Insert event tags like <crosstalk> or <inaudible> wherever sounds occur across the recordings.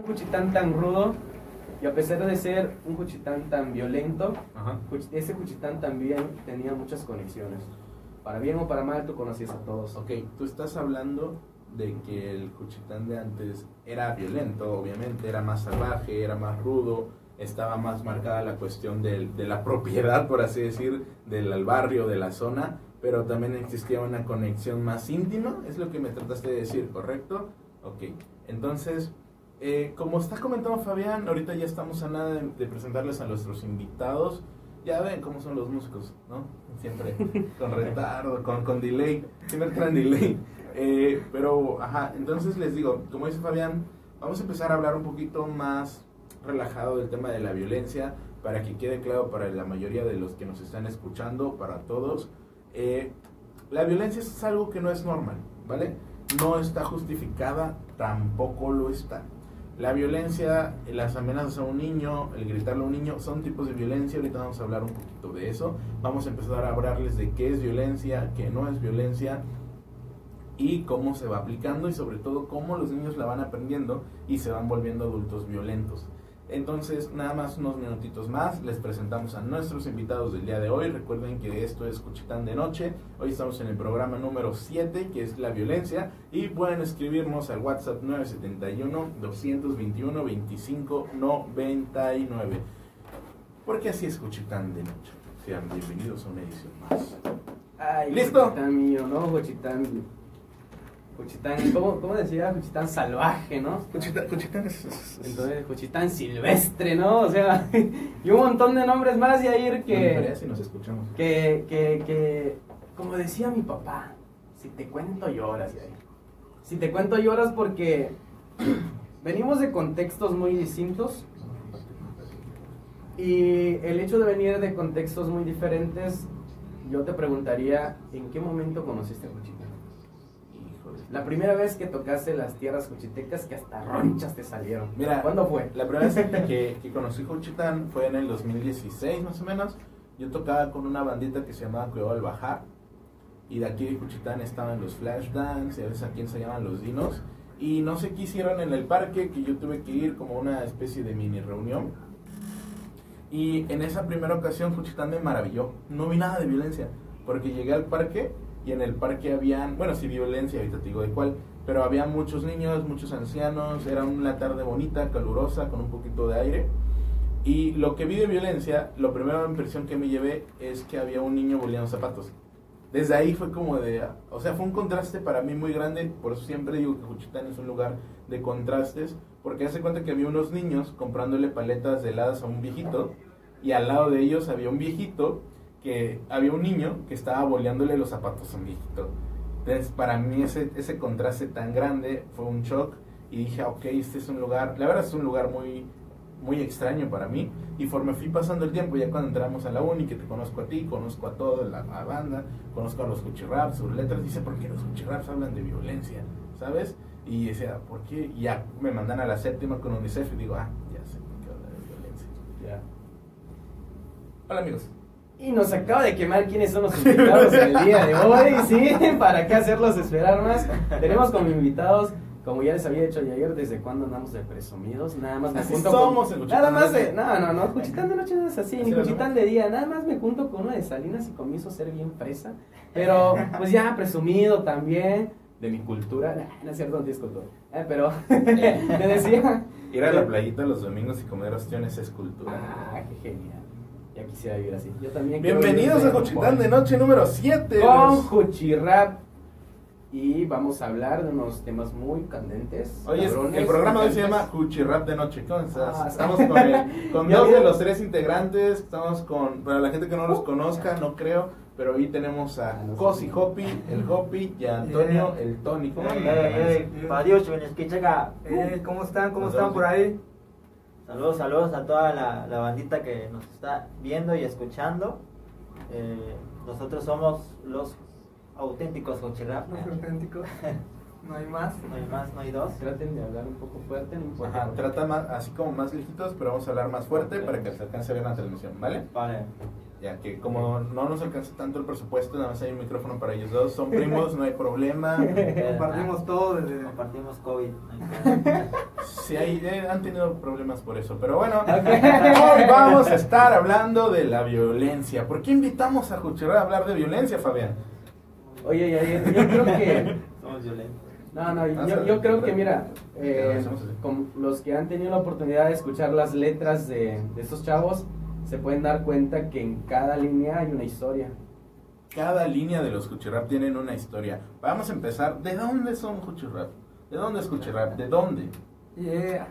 Un Juchitán tan rudo y a pesar de ser un Juchitán tan violento, Ajá. Ese Juchitán también tenía muchas conexiones. Para bien o para mal, tú conocías a todos. Ok, tú estás hablando de que el Juchitán de antes era violento, obviamente, era más salvaje, era más rudo, estaba más marcada la cuestión del- de, la propiedad, por así decir, del barrio, de la zona, pero también existía una conexión más íntima, es lo que me trataste de decir, ¿correcto? Ok, entonces, eh, como está comentando Fabián, ahorita ya estamos a nada de, presentarles a nuestros invitados. Ya ven cómo son los músicos, ¿no? Siempre con retardo, con, con delay, siempre traen delay. Eh, pero, ajá, entonces les digo, como dice Fabián, vamos a empezar a hablar un poquito más relajado del tema de la violencia para que quede claro para la mayoría de los que nos están escuchando, para todos. Eh, la violencia es algo que no es normal, ¿vale? No está justificada, tampoco lo está. La violencia, las amenazas a un niño, el gritarle a un niño, son tipos de violencia. Ahorita vamos a hablar un poquito de eso. Vamos a empezar a hablarles de qué es violencia, qué no es violencia y cómo se va aplicando y sobre todo cómo los niños la van aprendiendo y se van volviendo adultos violentos. Entonces, nada más unos minutitos más, les presentamos a nuestros invitados del día de hoy. Recuerden que esto es Cuchitán de Noche. Hoy estamos en el programa número 7, que es la violencia. Y pueden escribirnos al WhatsApp 971-221-2599. Porque así es Cuchitán de Noche. Sean bienvenidos a una edición más. Ay, ¿Listo? Juchitán mío, ¿no? Juchitán. Juchitán, ¿cómo, cómo decía? Juchitán salvaje, ¿no? Cuchitán, Cuchitán es, es- es- Entonces, Juchitán silvestre, ¿no? O sea, <laughs> y un montón de nombres más, Yair, que, si nos escuchamos. que, que, que, como decía mi papá, si te cuento lloras, Yair. Si te cuento lloras porque <clears throat> venimos de contextos muy distintos y el hecho de venir de contextos muy diferentes, yo te preguntaría, ¿en qué momento conociste a Juchitán? La primera vez que tocaste las tierras juchitecas que hasta ronchas te salieron. Mira, ¿Cuándo fue? La primera vez que, <laughs> que conocí Juchitán fue en el 2016 más o menos. Yo tocaba con una bandita que se llamaba Cuidado al Bajar. Y de aquí de Juchitán estaban los Flash Dance, y a veces aquí se llaman los Dinos. Y no sé qué hicieron en el parque, que yo tuve que ir como una especie de mini reunión. Y en esa primera ocasión Juchitán me maravilló. No vi nada de violencia, porque llegué al parque y en el parque habían, bueno, sí violencia, ahorita te digo de cuál, pero había muchos niños, muchos ancianos, era una tarde bonita, calurosa, con un poquito de aire. Y lo que vi de violencia, lo primera impresión que me llevé es que había un niño boleando zapatos. Desde ahí fue como de, o sea, fue un contraste para mí muy grande, por eso siempre digo que Juchitán es un lugar de contrastes, porque hace cuenta que había unos niños comprándole paletas de heladas a un viejito, y al lado de ellos había un viejito que había un niño que estaba boleándole los zapatos a un viejito. Entonces, para mí ese, ese contraste tan grande fue un shock y dije, ok, este es un lugar, la verdad es un lugar muy, muy extraño para mí. Y conforme fui pasando el tiempo, ya cuando entramos a la uni, que te conozco a ti, conozco a toda la, la banda, conozco a los cuchirraps, sus letras, dice, ¿por qué los cuchirraps hablan de violencia? ¿Sabes? Y decía, ¿por qué? Y ya me mandan a la séptima con UNICEF y digo, ah, ya sé por qué habla de violencia. Ya. Hola amigos. Y nos acaba de quemar quiénes son los invitados el día de hoy, ¿sí? ¿Para qué hacerlos esperar más? Tenemos como invitados, como ya les había dicho ayer, desde cuándo andamos de presumidos, nada más me Así junto somos con... Nada más de. No, no, no, Juchitán de noche no es así, Así ni lo Juchitán de día, nada más me junto con una de Salinas y comienzo a ser bien fresa, pero pues ya presumido también de mi cultura, no es cierto, no tienes cultura, Eh, pero <laughs> te decía... Ir a la playita los domingos y comer ostiones es cultura. Ah, qué genial. Ya quisiera vivir así. Yo también quiero Bienvenidos a. Juchitán de Noche número 7. Con Juchirrap. Y vamos a hablar de unos temas muy candentes. Oye, cabrones, el programa de hoy se llama Cuchirrap de Noche. ¿Cómo estás? Ah, estamos con, el- <laughs> con dos de los tres integrantes. Estamos con, para la gente que no los conozca, no creo, pero hoy tenemos a sé. Cosi Hopi, el Hopi, y a Antonio, el Tony. ¿Cómo andan? Eh, eh. Eh, ¿Cómo están? ¿Cómo están por ahí? Saludos, saludos a toda la, la bandita que nos está viendo y escuchando. Eh, nosotros somos los auténticos Hochirrap. Más auténtico. <laughs> No hay más. No hay más, no hay dos. Traten de hablar un poco fuerte, no importa. Ajá, trata más, así como más lejitos, pero vamos a hablar más fuerte para que se alcance a ver la transmisión, ¿vale? Vale. Ya que como no nos alcanza tanto el presupuesto, nada más hay un micrófono para ellos dos, son primos, no hay problema. <laughs> Compartimos todo desde... Compartimos COVID. <laughs> Sí, hay, eh, han tenido problemas por eso, pero bueno, hoy vamos a estar hablando de la violencia. ¿Por qué invitamos a Juchurra a hablar de violencia, Fabián? Oye, ya, yo creo que... Somos violentos. No, no, Ah, yo, yo creo que mira, eh, hacemos así. con los que han tenido la oportunidad de escuchar las letras de, de estos chavos, se pueden dar cuenta que en cada línea hay una historia. Cada línea de los Juchurrap tienen una historia. Vamos a empezar. ¿De dónde son Juchurrap? ¿De dónde es Juchurrap? ¿De dónde? Yeah.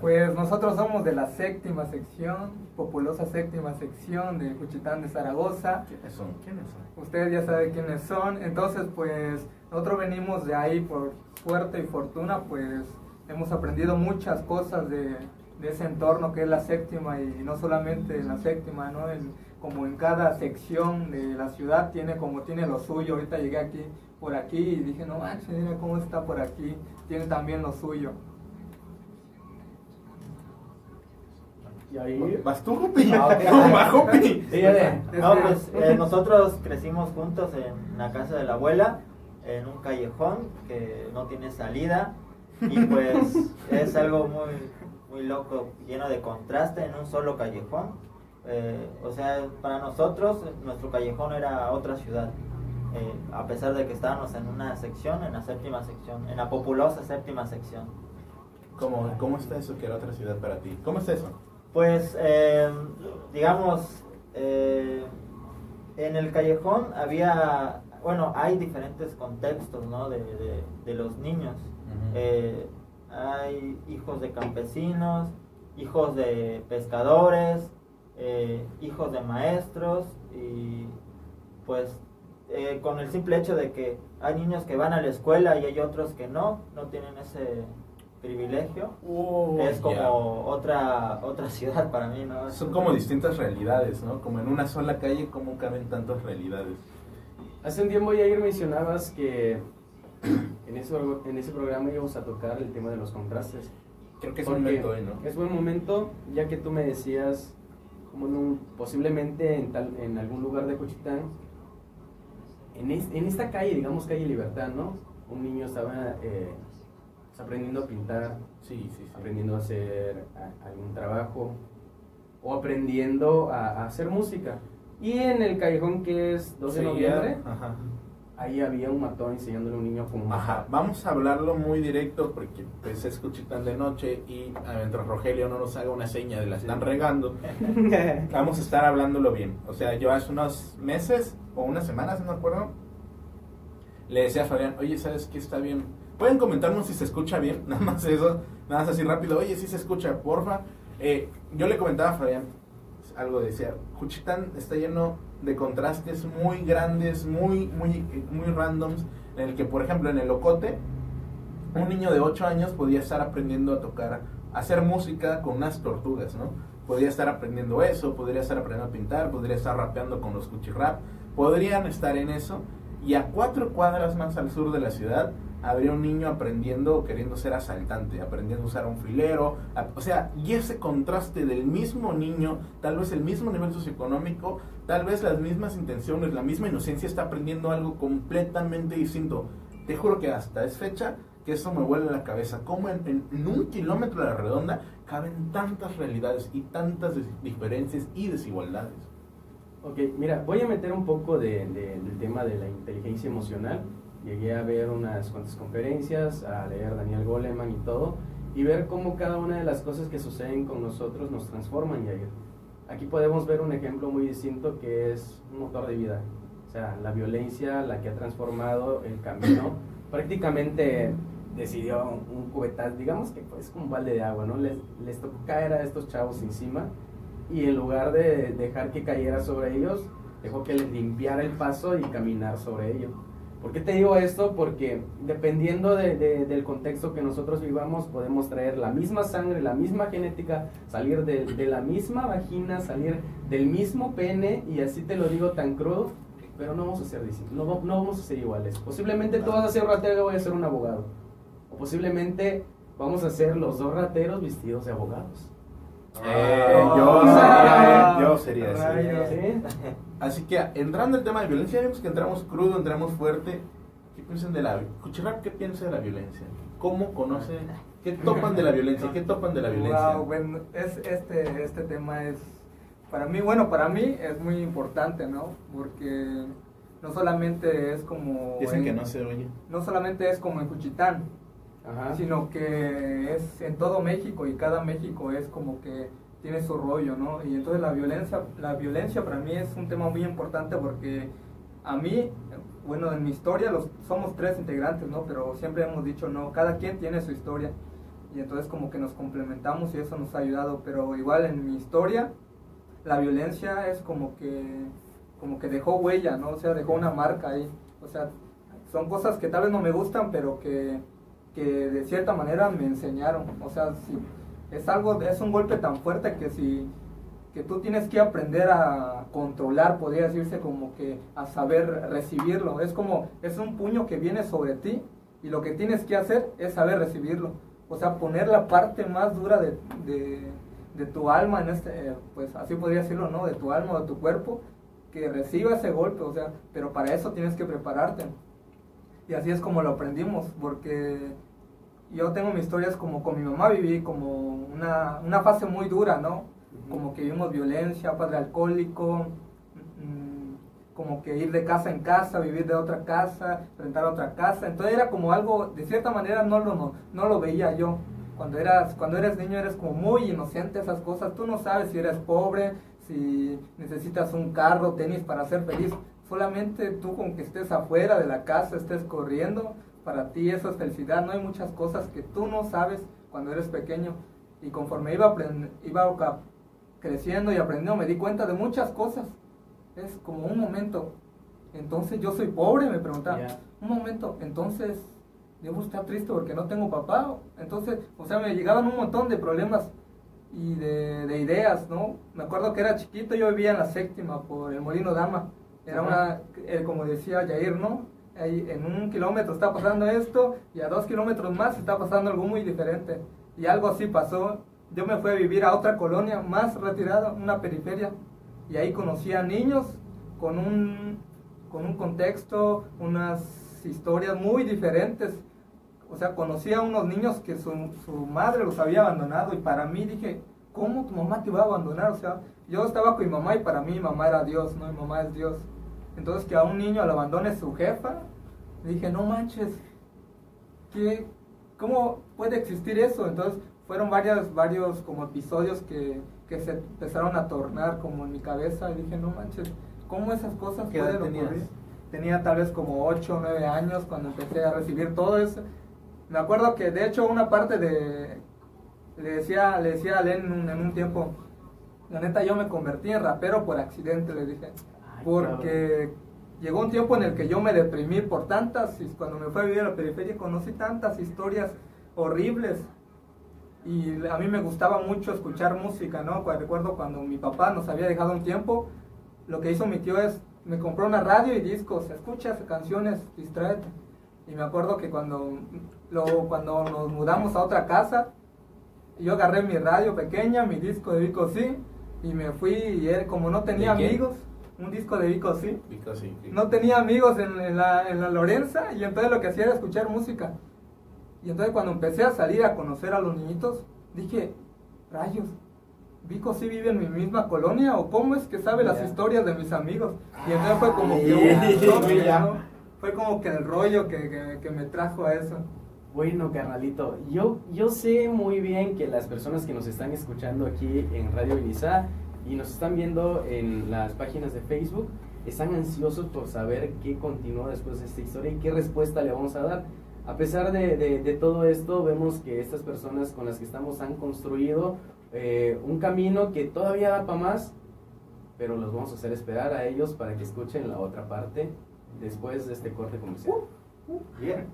Pues nosotros somos de la séptima sección, populosa séptima sección de Juchitán de Zaragoza. ¿Quiénes son? ¿Quiénes son? Ustedes ya saben quiénes son. Entonces, pues nosotros venimos de ahí por suerte y fortuna, pues hemos aprendido muchas cosas de, de ese entorno que es la séptima y no solamente en la séptima, ¿no? En- como en cada sección de la ciudad tiene como tiene lo suyo. Ahorita llegué aquí por aquí y dije, no manches, mira cómo está por aquí. Tiene también lo suyo. Y ahí... ¿Vas tú, <laughs> Jupi? Ah, ok. <laughs> ¿Cómo va, Jupi? Dígale. No, pues <laughs> eh, nosotros crecimos juntos en la casa de la abuela, en un callejón que no tiene salida y pues <laughs> es algo muy, muy loco, lleno de contraste en un solo callejón. Eh, o sea, para nosotros nuestro callejón era otra ciudad, eh, a pesar de que estábamos en una sección, en la séptima sección, en la populosa séptima sección. ¿Cómo, ¿Cómo está eso que era otra ciudad para ti? ¿Cómo está eso? Pues, eh, digamos, eh, en el callejón había, bueno, hay diferentes contextos, ¿no? De, de- de los niños. Eh, hay hijos de campesinos, hijos de pescadores, eh, hijos de maestros y pues eh, con el simple hecho de que hay niños que van a la escuela y hay otros que no, no tienen ese privilegio. es como otra otra ciudad para mí, ¿no? Son como distintas realidades, ¿no? Como en una sola calle, ¿cómo caben tantas realidades? Hace un tiempo, Yair, mencionabas que en ese, en ese programa íbamos a tocar el tema de los contrastes. Creo que es un momento hoy, ¿no? Es buen momento, ya que tú me decías, como en un- posiblemente en, tal, en algún lugar de Cochitán, en, es- en esta calle, digamos calle Libertad, ¿no? Un niño estaba eh, aprendiendo a pintar, Sí, sí, sí. aprendiendo a hacer a- algún trabajo o aprendiendo a, a hacer música. Y en el callejón que es 12 de noviembre, Ajá. ahí había un matón enseñándole a un niño como Ajá, vamos a hablarlo muy directo porque pues es Cuchitán de noche y ah, mientras Rogelio no nos haga una seña de la están regando, <laughs> vamos a estar hablándolo bien. O sea, yo hace unos meses o unas semanas, no me acuerdo, le decía a Fabián, oye, ¿sabes qué está bien? Pueden comentarnos si se escucha bien, <laughs> nada más eso, nada más así rápido, oye, si se escucha, porfa. Eh, yo le comentaba a Fabián, algo decía, Juchitán está lleno de contrastes muy grandes, muy, muy, muy randoms, en el que, por ejemplo, en el Ocote, un niño de 8 años podía estar aprendiendo a tocar, a hacer música con unas tortugas, ¿no? Podría estar aprendiendo eso, podría estar aprendiendo a pintar, podría estar rapeando con los cuchirrap, podrían estar en eso, y a cuatro cuadras más al sur de la ciudad habría un niño aprendiendo o queriendo ser asaltante, aprendiendo a usar un filero, o sea, y ese contraste del mismo niño, tal vez el mismo nivel socioeconómico, tal vez las mismas intenciones, la misma inocencia, está aprendiendo algo completamente distinto. Te juro que hasta es fecha que eso me vuelve la cabeza. ¿Cómo en, en- un kilómetro de la redonda caben tantas realidades y tantas diferencias y desigualdades? Ok, mira, voy a meter un poco de, de- del tema de la inteligencia emocional. Llegué a ver unas cuantas conferencias, a leer Daniel Goleman y todo, y ver cómo cada una de las cosas que suceden con nosotros nos transforman, Yair. Aquí podemos ver un ejemplo muy distinto que es un motor de vida. O sea, la violencia, la que ha transformado el camino, <coughs> prácticamente decidió un cubetazo, digamos que pues como un balde de agua, ¿no? Les, les tocó caer a estos chavos encima y en lugar de dejar que cayera sobre ellos, dejó que les limpiara el paso y caminar sobre ello. ¿Por qué te digo esto? Porque dependiendo de- de- del contexto que nosotros vivamos, podemos traer la misma sangre, la misma genética, salir de, de la misma vagina, salir del mismo pene, y así te lo digo tan crudo, pero no vamos a ser no, no vamos a ser iguales. Posiblemente tú vas a ser ratero y voy a ser un abogado. posiblemente vamos a ser los dos rateros vestidos de abogados. Eh, Oh. yo sería, yo sería ese. Así que entrando al tema de violencia, ya vimos que entramos crudo, entramos fuerte. ¿Qué piensan de la Cuchirrap, qué piensa de la violencia? ¿Cómo conoce? ¿Qué topan de la violencia? ¿Qué topan de la violencia? Wow, bueno, es, este, este tema es, para mí, bueno, para mí es muy importante, ¿no? Porque no solamente es como... Dicen en- que no se oye. no solamente es como en Cuchitán, Ajá. sino que es en todo México y cada México es como que tiene su rollo, ¿no? Y entonces la violencia, la violencia para mí es un tema muy importante porque a mí, bueno, en mi historia los, somos tres integrantes, ¿no? Pero siempre hemos dicho, no, cada quien tiene su historia y entonces como que nos complementamos y eso nos ha ayudado, pero igual en mi historia la violencia es como que como que dejó huella, ¿no? O sea, dejó una marca ahí. O sea, son cosas que tal vez no me gustan, pero que, que de cierta manera me enseñaron. O sea, si es algo, es un golpe tan fuerte que si que tú tienes que aprender a controlar, podría decirse como que a saber recibirlo. Es como, es un puño que viene sobre ti y lo que tienes que hacer es saber recibirlo. O sea, poner la parte más dura de, de, tu alma, en este, eh, pues así podría decirlo, ¿no? De tu alma o de tu cuerpo, que reciba ese golpe, o sea, pero para eso tienes que prepararte. Y así es como lo aprendimos, porque yo tengo mis historias como con mi mamá viví como una, una fase muy dura, ¿no? Como que vivimos violencia, padre alcohólico, mm, como que ir de casa en casa, vivir de otra casa, rentar otra casa. Entonces era como algo, de cierta manera no lo, no, no lo veía yo. Cuando, eras, cuando eres niño eres como muy inocente esas cosas. Tú no sabes si eres pobre, si necesitas un carro, tenis para ser feliz. Solamente tú con que estés afuera de la casa, estés corriendo, para ti eso es felicidad. No hay muchas cosas que tú no sabes cuando eres pequeño. Y conforme iba, iba creciendo y aprendiendo, me di cuenta de muchas cosas. Es como un momento. Entonces yo soy pobre, me preguntaba. Un momento, entonces debo estar triste porque no tengo papá. Entonces, o sea, me llegaban un montón de problemas y de, de ideas, ¿no? Me acuerdo que era chiquito, yo vivía en la séptima por el Molino Dama. Era una, eh, como decía Jair, ¿no? Ahí en un kilómetro está pasando esto y a dos kilómetros más está pasando algo muy diferente. Y algo así pasó. Yo me fui a vivir a otra colonia más retirada, una periferia. Y ahí conocí a niños con un, con un contexto, unas historias muy diferentes. O sea, conocí a unos niños que su, su madre los había abandonado y para mí dije, ¿cómo tu mamá te va a abandonar? O sea, yo estaba con mi mamá y para mí mi mamá era Dios, ¿no? Mi mamá es Dios. Entonces que a un niño lo abandone su jefa, dije, no manches, ¿qué, ¿cómo puede existir eso? Entonces fueron varios, varios como episodios que, que se empezaron a tornar como en mi cabeza y dije, no manches, ¿cómo esas cosas ¿Qué edad pueden tenías? ocurrir? Tenía tal vez como 8 o 9 años cuando empecé a recibir todo eso. Me acuerdo que de hecho una parte de... Le decía, le decía a Len en un, en un tiempo, la neta yo me convertí en rapero por accidente, le dije. Porque llegó un tiempo en el que yo me deprimí por tantas, y cuando me fui a vivir a la periferia conocí tantas historias horribles. Y a mí me gustaba mucho escuchar música, ¿no? Cu- Recuerdo cuando mi papá nos había dejado un tiempo, lo que hizo mi tío es, me compró una radio y discos, escuchas canciones, distráete. Y me acuerdo que cuando, lo, cuando nos mudamos a otra casa, yo agarré mi radio pequeña, mi disco de Vico Sí, y me fui, y él, como no tenía amigos, un disco de Vico Sí, sí, sí. no tenía amigos en, en la, en la Lorenza, y entonces lo que hacía era escuchar música. Y entonces cuando empecé a salir a conocer a los niñitos, dije, rayos, Vico sí vive en mi misma colonia, o cómo es que sabe las historias de mis amigos. Y entonces fue como que un. Fue como que el rollo que, que, que me trajo a eso. Bueno, carnalito, yo, yo sé muy bien que las personas que nos están escuchando aquí en Radio Vinizá y nos están viendo en las páginas de Facebook están ansiosos por saber qué continúa después de esta historia y qué respuesta le vamos a dar. A pesar de, de- de todo esto, vemos que estas personas con las que estamos han construido eh, un camino que todavía da para más, pero los vamos a hacer esperar a ellos para que escuchen la otra parte después de este corte comercial. Bien.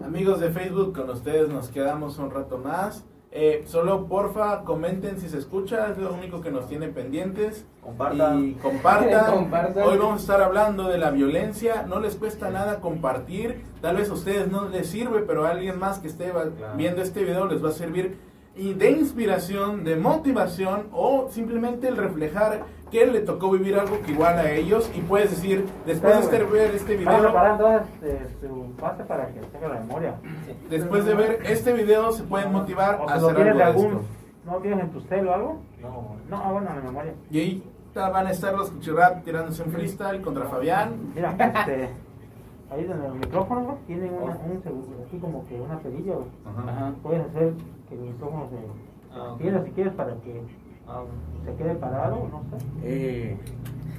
Amigos de Facebook, con ustedes nos quedamos un rato más. Eh, solo porfa, comenten si se escucha, es lo único que nos tiene pendientes. Compartan. Y compartan. <laughs> Compartan. Hoy vamos a estar hablando de la violencia. No les cuesta nada compartir. Tal vez a ustedes no les sirve, pero a alguien más que esté Claro. viendo este video les va a servir y de inspiración, de motivación o simplemente el reflejar que le tocó vivir algo que igual a ellos y puedes decir, después de este- ver este video, preparar entonces eh, su base para que tenga la memoria. después de ver este video se pueden motivar O a hacer algo de algún. esto. ¿No tienes en tu cel o algo? No, no, ah, bueno, en la memoria. Y ahí van a estar los Cuchirrap tirándose en freestyle contra Fabián. Mira, este. Ahí en el micrófono, ¿no? Tienen una, un seguro, así como que una perilla. Puedes hacer que el micrófono se. Ah, si quieres para que se quede parado, no sé. Eh,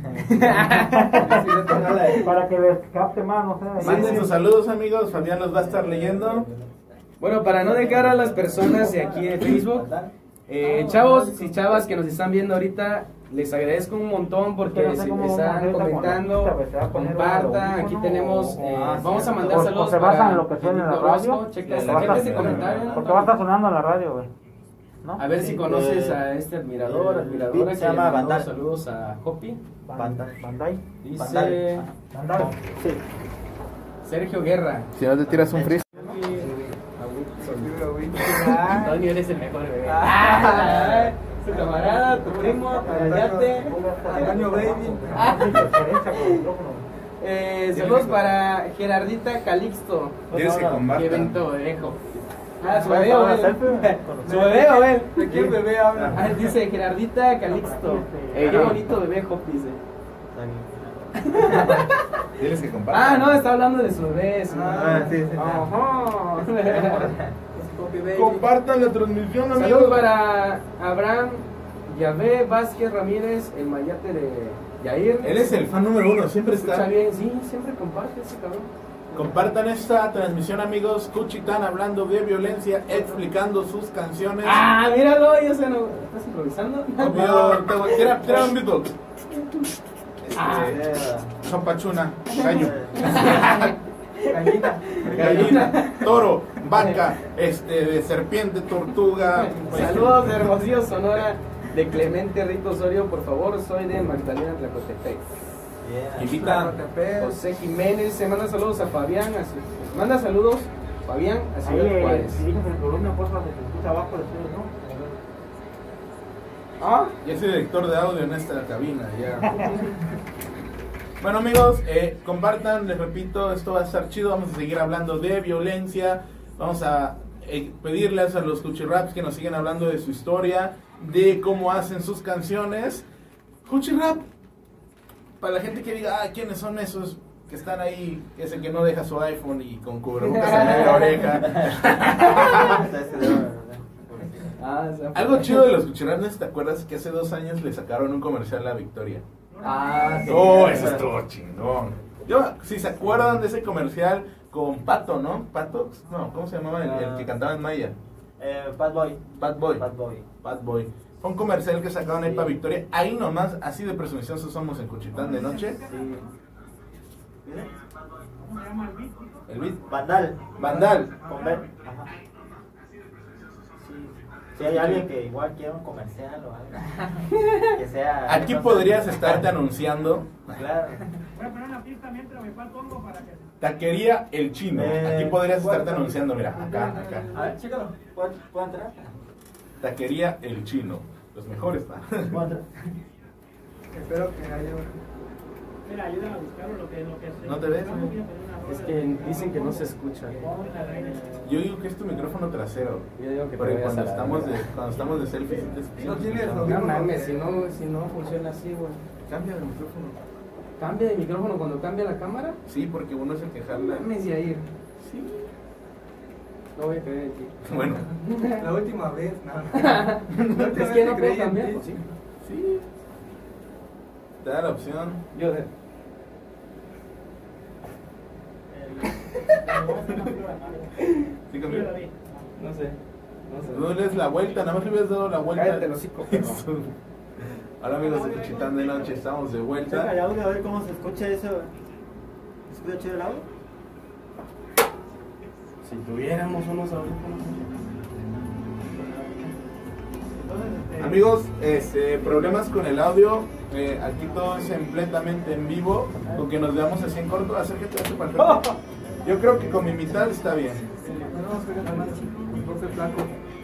<laughs> para que les capte más, no sé. Manden sus saludos amigos, Fabián los va a estar leyendo. Bueno, para no dejar a las personas de aquí de Facebook, eh, chavos y chavas que nos están viendo ahorita, les agradezco un montón porque a están comentando, poner compartan, aquí tenemos, eh, Ah, vamos a mandar saludos se basan para en lo que suena en la radio. Checa, comentario, Porque va a estar sonando en la radio, güey. ¿No? a ver si Sí, conoces eh, a este admirador, el admiradora que se le llama mandó Vandal. saludos a Hopi, Bandai. Bandai. dice. Bandai. Sí. Sergio Guerra. Si no te tiras un freestyle. <laughs> Tony, eres el mejor, bebé. Ah, su camarada, tu primo, tu yate. Antonio Baby. Ah. <laughs> Eh, saludos para Gerardita Calixto. ¿Quieres que Qué compartan? evento dejo. Ah, su ¿Vas bebé a o una él. selfie? <laughs> Su bebé o él. ¿De quién bebé habla? Ah, <laughs> dice Gerardita Calixto. Qué bonito bebé, Hop, dice. ¿Quieres <laughs> que compartan? Ah, no, está hablando de su bebé. su- Ah, sí, sí. Ajá. Compartan la transmisión Saludos amigos. para Abraham Yahvé Vázquez Ramírez, el mayate de Yair. Él es el fan número uno, siempre Escucha está. bien, sí, siempre comparte ese cabrón. Compartan esta transmisión amigos. Cuchitán hablando de violencia, explicando sus canciones. Ah, míralo, yo no. ¿Estás improvisando? Amigo, tira, tira un beatbox. Ah. Este, Zapachuna, gallo, <laughs> Gallina. gallina, <laughs> toro, vaca, este, de serpiente, tortuga. pues, Saludos de Hermosillo, Sonora, de Clemente Rito Osorio, por favor, soy de Magdalena Tlacotepec. Bien. Invita. José Jiménez, se manda saludos a Fabián, a su- manda saludos, Fabián, a Ciudad eh, Juárez. si dices el volumen, por favor, que se escucha abajo después, ¿no? Ah, Ya soy director de audio en esta cabina, ya. Bueno amigos, eh, compartan, les repito, esto va a estar chido, vamos a seguir hablando de violencia, vamos a eh, pedirles a los Cuchirraps que nos sigan hablando de su historia, de cómo hacen sus canciones. Cuchirrap, para la gente que diga, ah, ¿quiénes son esos que están ahí, que es el que no deja su iPhone y con cubrebocas en media oreja? <laughs> ah, Algo chido de los Cuchirraps, ¿no te acuerdas que hace dos años le sacaron un comercial a Victoria? Ah, sí. Oh, eso estuvo chingón. Yo, si se acuerdan de ese comercial con Pato, ¿no? Pato, no, ¿cómo se llamaba? El, el que cantaba en Maya. Eh, Bad Boy. Bad Boy. Bad Boy. Bad Boy. Fue un comercial que sacaron ahí para Victoria. Ahí nomás, así de presunciosos somos en Cuchitán de noche. Sí. El beat. Vandal. Vandal. Con B. Ajá. Sí. Si hay alguien que igual quiera un comercial o algo. <laughs> Que sea. Aquí podrías estarte anunciando. Claro. Taquería El Chino. Eh, Aquí podrías ¿cuál? estarte anunciando, mira, acá, acá. A ver, chécalo. ¿Puedo, ¿puedo entrar? Taquería El Chino. Los mejores, ¿va? ¿Puedo entrar? Espero que haya Mira, ayúdame a buscarlo lo que, lo que ¿No te ves? Es que dicen que no se escucha. Yo digo que es tu micrófono trasero. Yo digo que Porque cuando estamos de, cuando estamos de selfie, sí te escuchamos. No tienes No mames, si no, si no funciona así, güey. Cambia de micrófono. ¿Cambia de micrófono cuando cambia la cámara? Sí, porque uno es el que No jala. mames, Yair. Sí. No voy a creer en ti. Bueno, <laughs> La última vez, nada. <laughs> Es que no puedo cambiar. sí. Sí. Te da la opción. Yo de... Sí, cambió. No sé. No sé. No le des la vuelta, nada más le hubieras dado la vuelta. Cállate hocico, perro. Hola amigos de Cuchitán de Noche, estamos de Checa el vuelta. audio a ver cómo se escucha eso. ¿Se escucha chido el audio? Si tuviéramos unos audífonos. Amigos, este, problemas con el audio. eh, aquí todo es completamente en vivo. Con que nos veamos así en corto, acércate a perfecto. <laughs> Yo creo que con mi mitad está bien.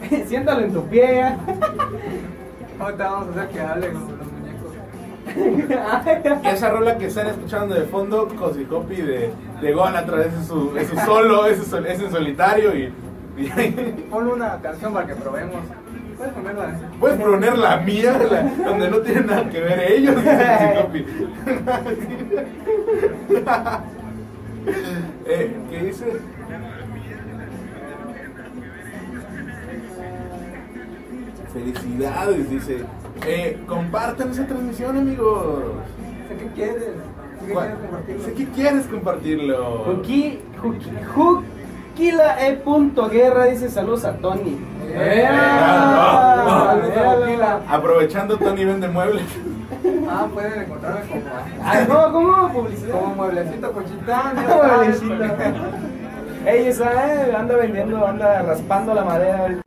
<laughs> Siéntalo en tu pie. <laughs> Ahorita vamos a hacer que hable. <laughs> Esa rola que están escuchando de fondo, Cosi Copy de, de Gohan a través de su, de su solo, <laughs> es, sol- es en solitario y, y <laughs> Ponle una canción para que probemos. Puedes ponerla. ¿eh? puedes poner la mía, la- donde no tienen nada que ver ellos, dice Cosi Copy. eh, ¿Qué dice? Felicidades, dice. Eh, compartan esa transmisión, amigos. Sé que quieres. Sé que ¿Cuál? quieres compartirlo. Sé que quieres compartirlo. Juki, Juki, Jukila E. dice saludos a Tony. Eh, no. Aprovechando Tony vende muebles. Ah, pueden encontrarme como, Ah, no, ¿cómo? Publicidad. como mueblecito cochitán. Mueblecito. Ey, esa eh, anda vendiendo, anda raspando la madera.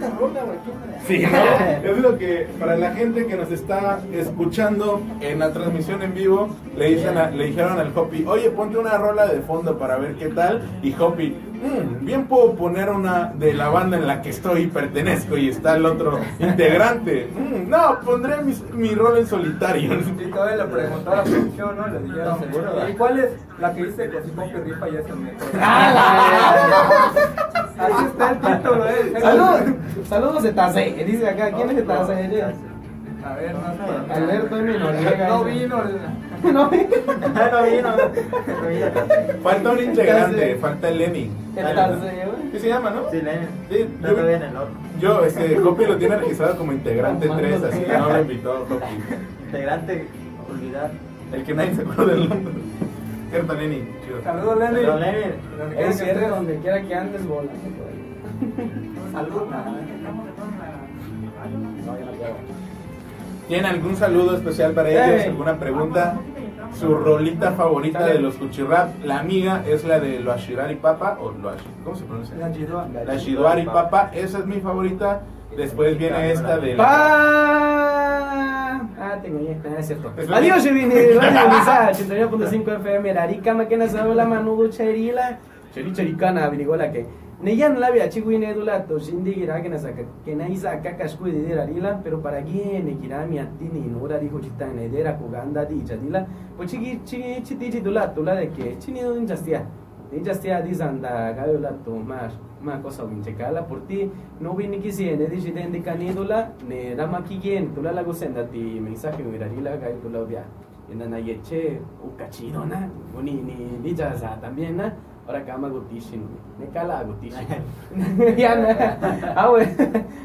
Bonita rola, güey. Sí, ¿no? <laughs> Es lo que para la gente que nos está escuchando en la transmisión en vivo, le, dicen a- le dijeron al Hopi, oye, ponte una rola de fondo para ver qué tal. Y Hopi, "Mm, bien puedo poner una de la banda en la que estoy y pertenezco y está el otro integrante. "Mm, no, pondré mis- mi rol en solitario. Y todavía le preguntó a la producción, ¿no? Le dijeron. ¿y cuál es la que dice que si compre rifa ya es el mejor? Así está el título, ¿eh? <laughs> Saludos, saludos de Tase. Dice acá, ¿quién es de Tase? A ver, no sé. Alberto M. Noriega. No vino el... <laughs> No vino. no vino, no vino. Falta un integrante, falta el güey. ¿Qué se llama, no? Sí, No yo- en el otro. Yo, este, Hopi lo tiene registrado como integrante 3, así que no lo invitó Hopi. Integrante, olvidar. El que nadie se acuerda del nombre. Cierto, Lenny. Chido. Saludos, Lenny. Pero Lenin. Donde quiera Es que cierto, estés. donde quiera que andes. Saludos. No quiero. ¿Tienen algún saludo especial para ellos? ¿Alguna pregunta? Su rolita favorita de los Cuchirrap, la mía es la de Lo Ashirari Papa, o Lo Ashi- ¿cómo se pronuncia? La Shiduari Papa, esa es mi favorita. Después viene esta de la... Pa. Ah, tengo ya, ah, es cierto. Adiós, Chivini, Radio <laughs> Unisa, 89.5 FM, Larica, Maquena, Sabola, Manudo, Cherila, Cheri, Chericana, Vinigola, que. Neyan labia chiguine dula to shindi gira que nasa que na isa kaka shku de arila pero para guien ne gira mi atini nura dijo chita ne dera kuganda di jadila pues chigi chigi chiti chidula tula de que chini un jastia ni jastia di zanda gayola to más más cosa winchekala por ti no vini quisiene di chiten di canidula ne rama kigien tula la gusenda ti mensaje mi arila gay tula obvia en na yeche ukachido na ni ni ni jasa también na Ahora acá me gutishin, me cala gutishin. <laughs> ya no. Ah.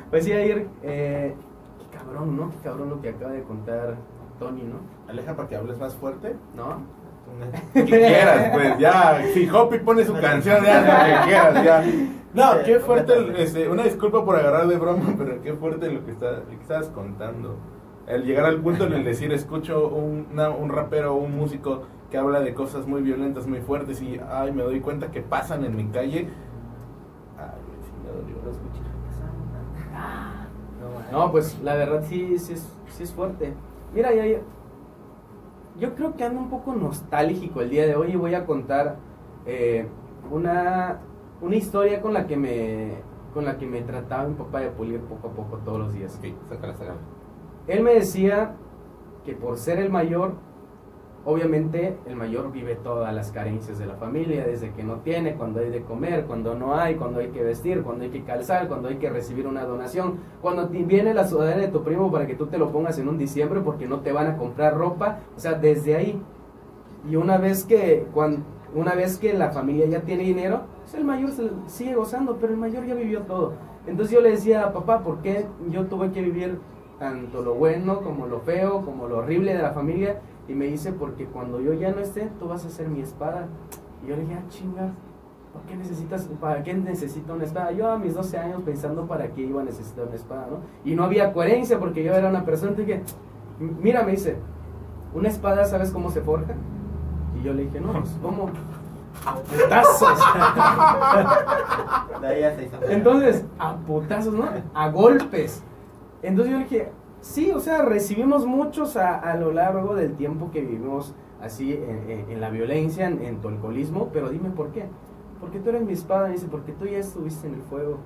Pues sí, ayer, eh, qué cabrón, ¿no? Qué cabrón lo que acaba de contar Tony, ¿no? Aleja para que hables más fuerte. ¿No? Que quieras, pues ya. Si Hopi pone su canción, ya lo que quieras, ya. No, qué fuerte, el- este, una disculpa por agarrar de broma, pero qué fuerte lo que, está, lo que estabas contando. El llegar al punto en el decir, escucho un, una- un rapero o un músico que habla de cosas muy violentas, muy fuertes y, ay, me doy cuenta que pasan en mi calle. Ay, sí me dolió. Lo escuché. No, pues la verdad sí, sí, es, sí es fuerte. Mira, ya, ya- yo creo que ando un poco nostálgico el día de hoy y voy a contar eh, una, una historia con la que me con la que me trataba mi papá de pulir poco a poco todos los días. Ok, sácala, sácala. Él me decía que por ser el mayor, obviamente el mayor vive todas las carencias de la familia, desde que no tiene, cuando hay de comer, cuando no hay, cuando hay que vestir, cuando hay que calzar, cuando hay que recibir una donación, cuando viene la sudadera de tu primo para que tú te lo pongas en un diciembre porque no te van a comprar ropa, o sea, desde ahí. Y una vez que cuan- una vez que la familia ya tiene dinero, pues el mayor sigue gozando, pero el mayor ya vivió todo. Entonces yo le decía, papá, ¿por qué yo tuve que vivir tanto lo bueno como lo feo, como lo horrible de la familia? Y me dice, porque cuando yo ya no esté, tú vas a ser mi espada. Y yo le dije, ah, chinga, ¿por qué necesitas, para qué necesito una espada? Yo a mis 12 años pensando para qué iba a necesitar una espada, ¿no? Y no había coherencia porque yo era una persona que, mira, me dice, ¿una espada sabes cómo se forja? Y yo le dije, no, pues, ¿cómo? a putazos. Entonces, a putazos, ¿no? A golpes. Entonces yo dije, sí, o sea, recibimos muchos a, a lo largo del tiempo que vivimos así en, en- en la violencia, en, en tu alcoholismo, pero dime por qué. Porque tú eres mi espada, me dice, porque tú ya estuviste en el fuego.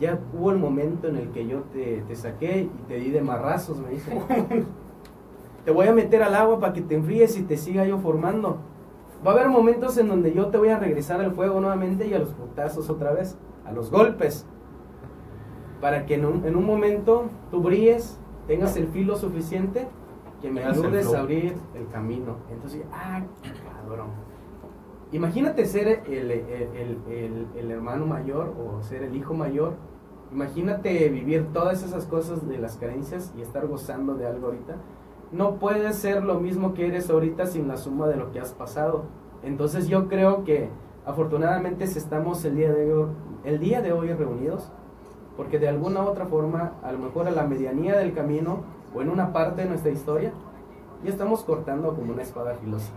Ya hubo el momento en el que yo te, te saqué y te di de marrazos, me dice. <laughs> te voy a meter al agua para que te enfríes y te siga yo formando. Va a haber momentos en donde yo te voy a regresar al fuego nuevamente y a los putazos otra vez, a los golpes. Para que en un, en un momento tú brilles, tengas el filo suficiente que me ayudes a abrir el camino. Entonces, ah, cabrón. Imagínate ser el, el- el- el- el hermano mayor o ser el hijo mayor. Imagínate vivir todas esas cosas de las carencias y estar gozando de algo ahorita. No puedes ser lo mismo que eres ahorita sin la suma de lo que has pasado. Entonces yo creo que afortunadamente si estamos el día de hoy, el día de hoy reunidos, porque de alguna u otra forma, a lo mejor a la medianía del camino o en una parte de nuestra historia, ya estamos cortando como una espada filosa.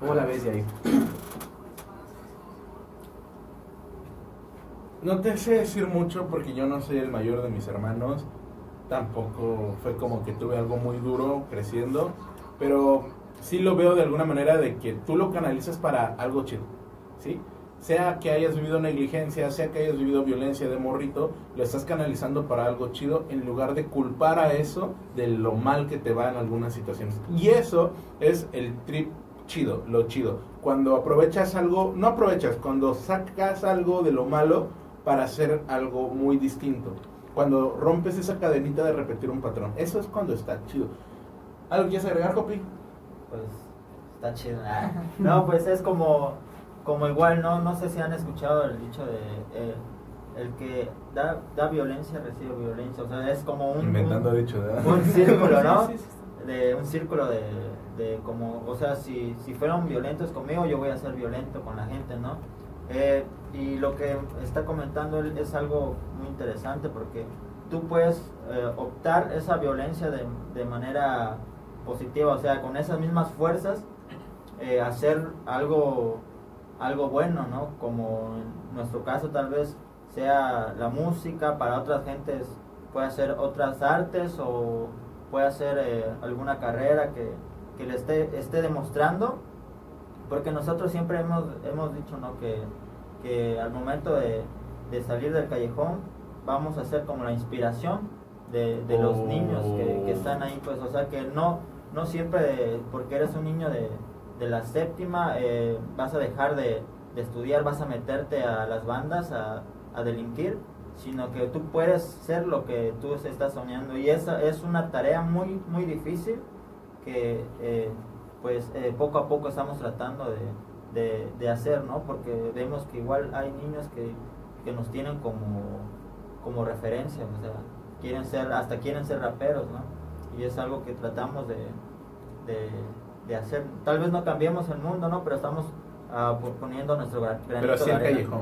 ¿Cómo la ves, Yair? No te sé decir mucho porque yo no soy el mayor de mis hermanos. Tampoco fue como que tuve algo muy duro creciendo. Pero sí lo veo de alguna manera de que tú lo canalizas para algo chido. ¿Sí? Sea que hayas vivido negligencia, sea que hayas vivido violencia de morrito, lo estás canalizando para algo chido en lugar de culpar a eso de lo mal que te va en algunas situaciones. Y eso es el trip chido, lo chido. Cuando aprovechas algo, no aprovechas, cuando sacas algo de lo malo para hacer algo muy distinto. Cuando rompes esa cadenita de repetir un patrón. Eso es cuando está chido. ¿Algo quieres agregar, Jopi? Pues está chido. No, pues es como, como igual, ¿no? No sé si han escuchado el dicho de eh, el que da, da violencia recibe violencia. O sea, es como un, Inventando un, dicho, un círculo, <laughs> ¿no? Sí, sí, sí. De un círculo de, de como, o sea, si, si fueron violentos conmigo, yo voy a ser violento con la gente, ¿no? Eh, y lo que está comentando él es algo muy interesante porque tú puedes eh, optar esa violencia de, de manera positiva, o sea, con esas mismas fuerzas, eh, hacer algo, algo bueno, ¿no? Como en nuestro caso tal vez sea la música, para otras gentes puede ser otras artes o puede hacer eh, alguna carrera que, que le esté, esté demostrando, porque nosotros siempre hemos, hemos dicho, ¿no? Que, que al momento de, de salir del callejón vamos a ser como la inspiración de, de los niños que están ahí, pues, o sea, que no, no siempre porque eres un niño de, de la séptima eh, vas a dejar de, de estudiar, vas a meterte a las bandas a, a delinquir, sino que tú puedes ser lo que tú estás soñando y esa es una tarea muy, muy difícil que eh, pues eh, poco a poco estamos tratando de, de, hacer, ¿no? Porque vemos que igual hay niños que, que nos tienen como, como referencia, o sea, quieren ser, hasta quieren ser raperos, ¿no? Y es algo que tratamos de, de hacer. Tal vez no cambiemos el mundo, ¿no? Pero estamos ah, po- poniendo nuestro gra- granito Pero así de el callejón.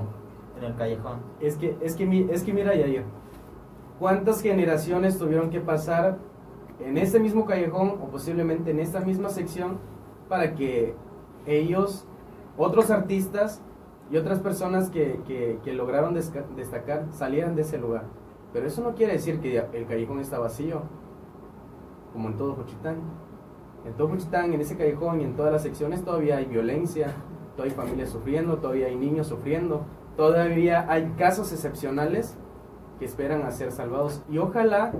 En el callejón. Es que, es que, es que mira, Yair, ¿cuántas generaciones tuvieron que pasar en este mismo callejón o posiblemente en esta misma sección para que ellos, otros artistas y otras personas que, que- que lograron destacar salieran de ese lugar? Pero eso no quiere decir que el callejón está vacío, como en todo Juchitán. En todo Juchitán, en ese callejón y en todas las secciones todavía hay violencia, todavía hay familias sufriendo, todavía hay niños sufriendo, todavía hay casos excepcionales que esperan a ser salvados. Y ojalá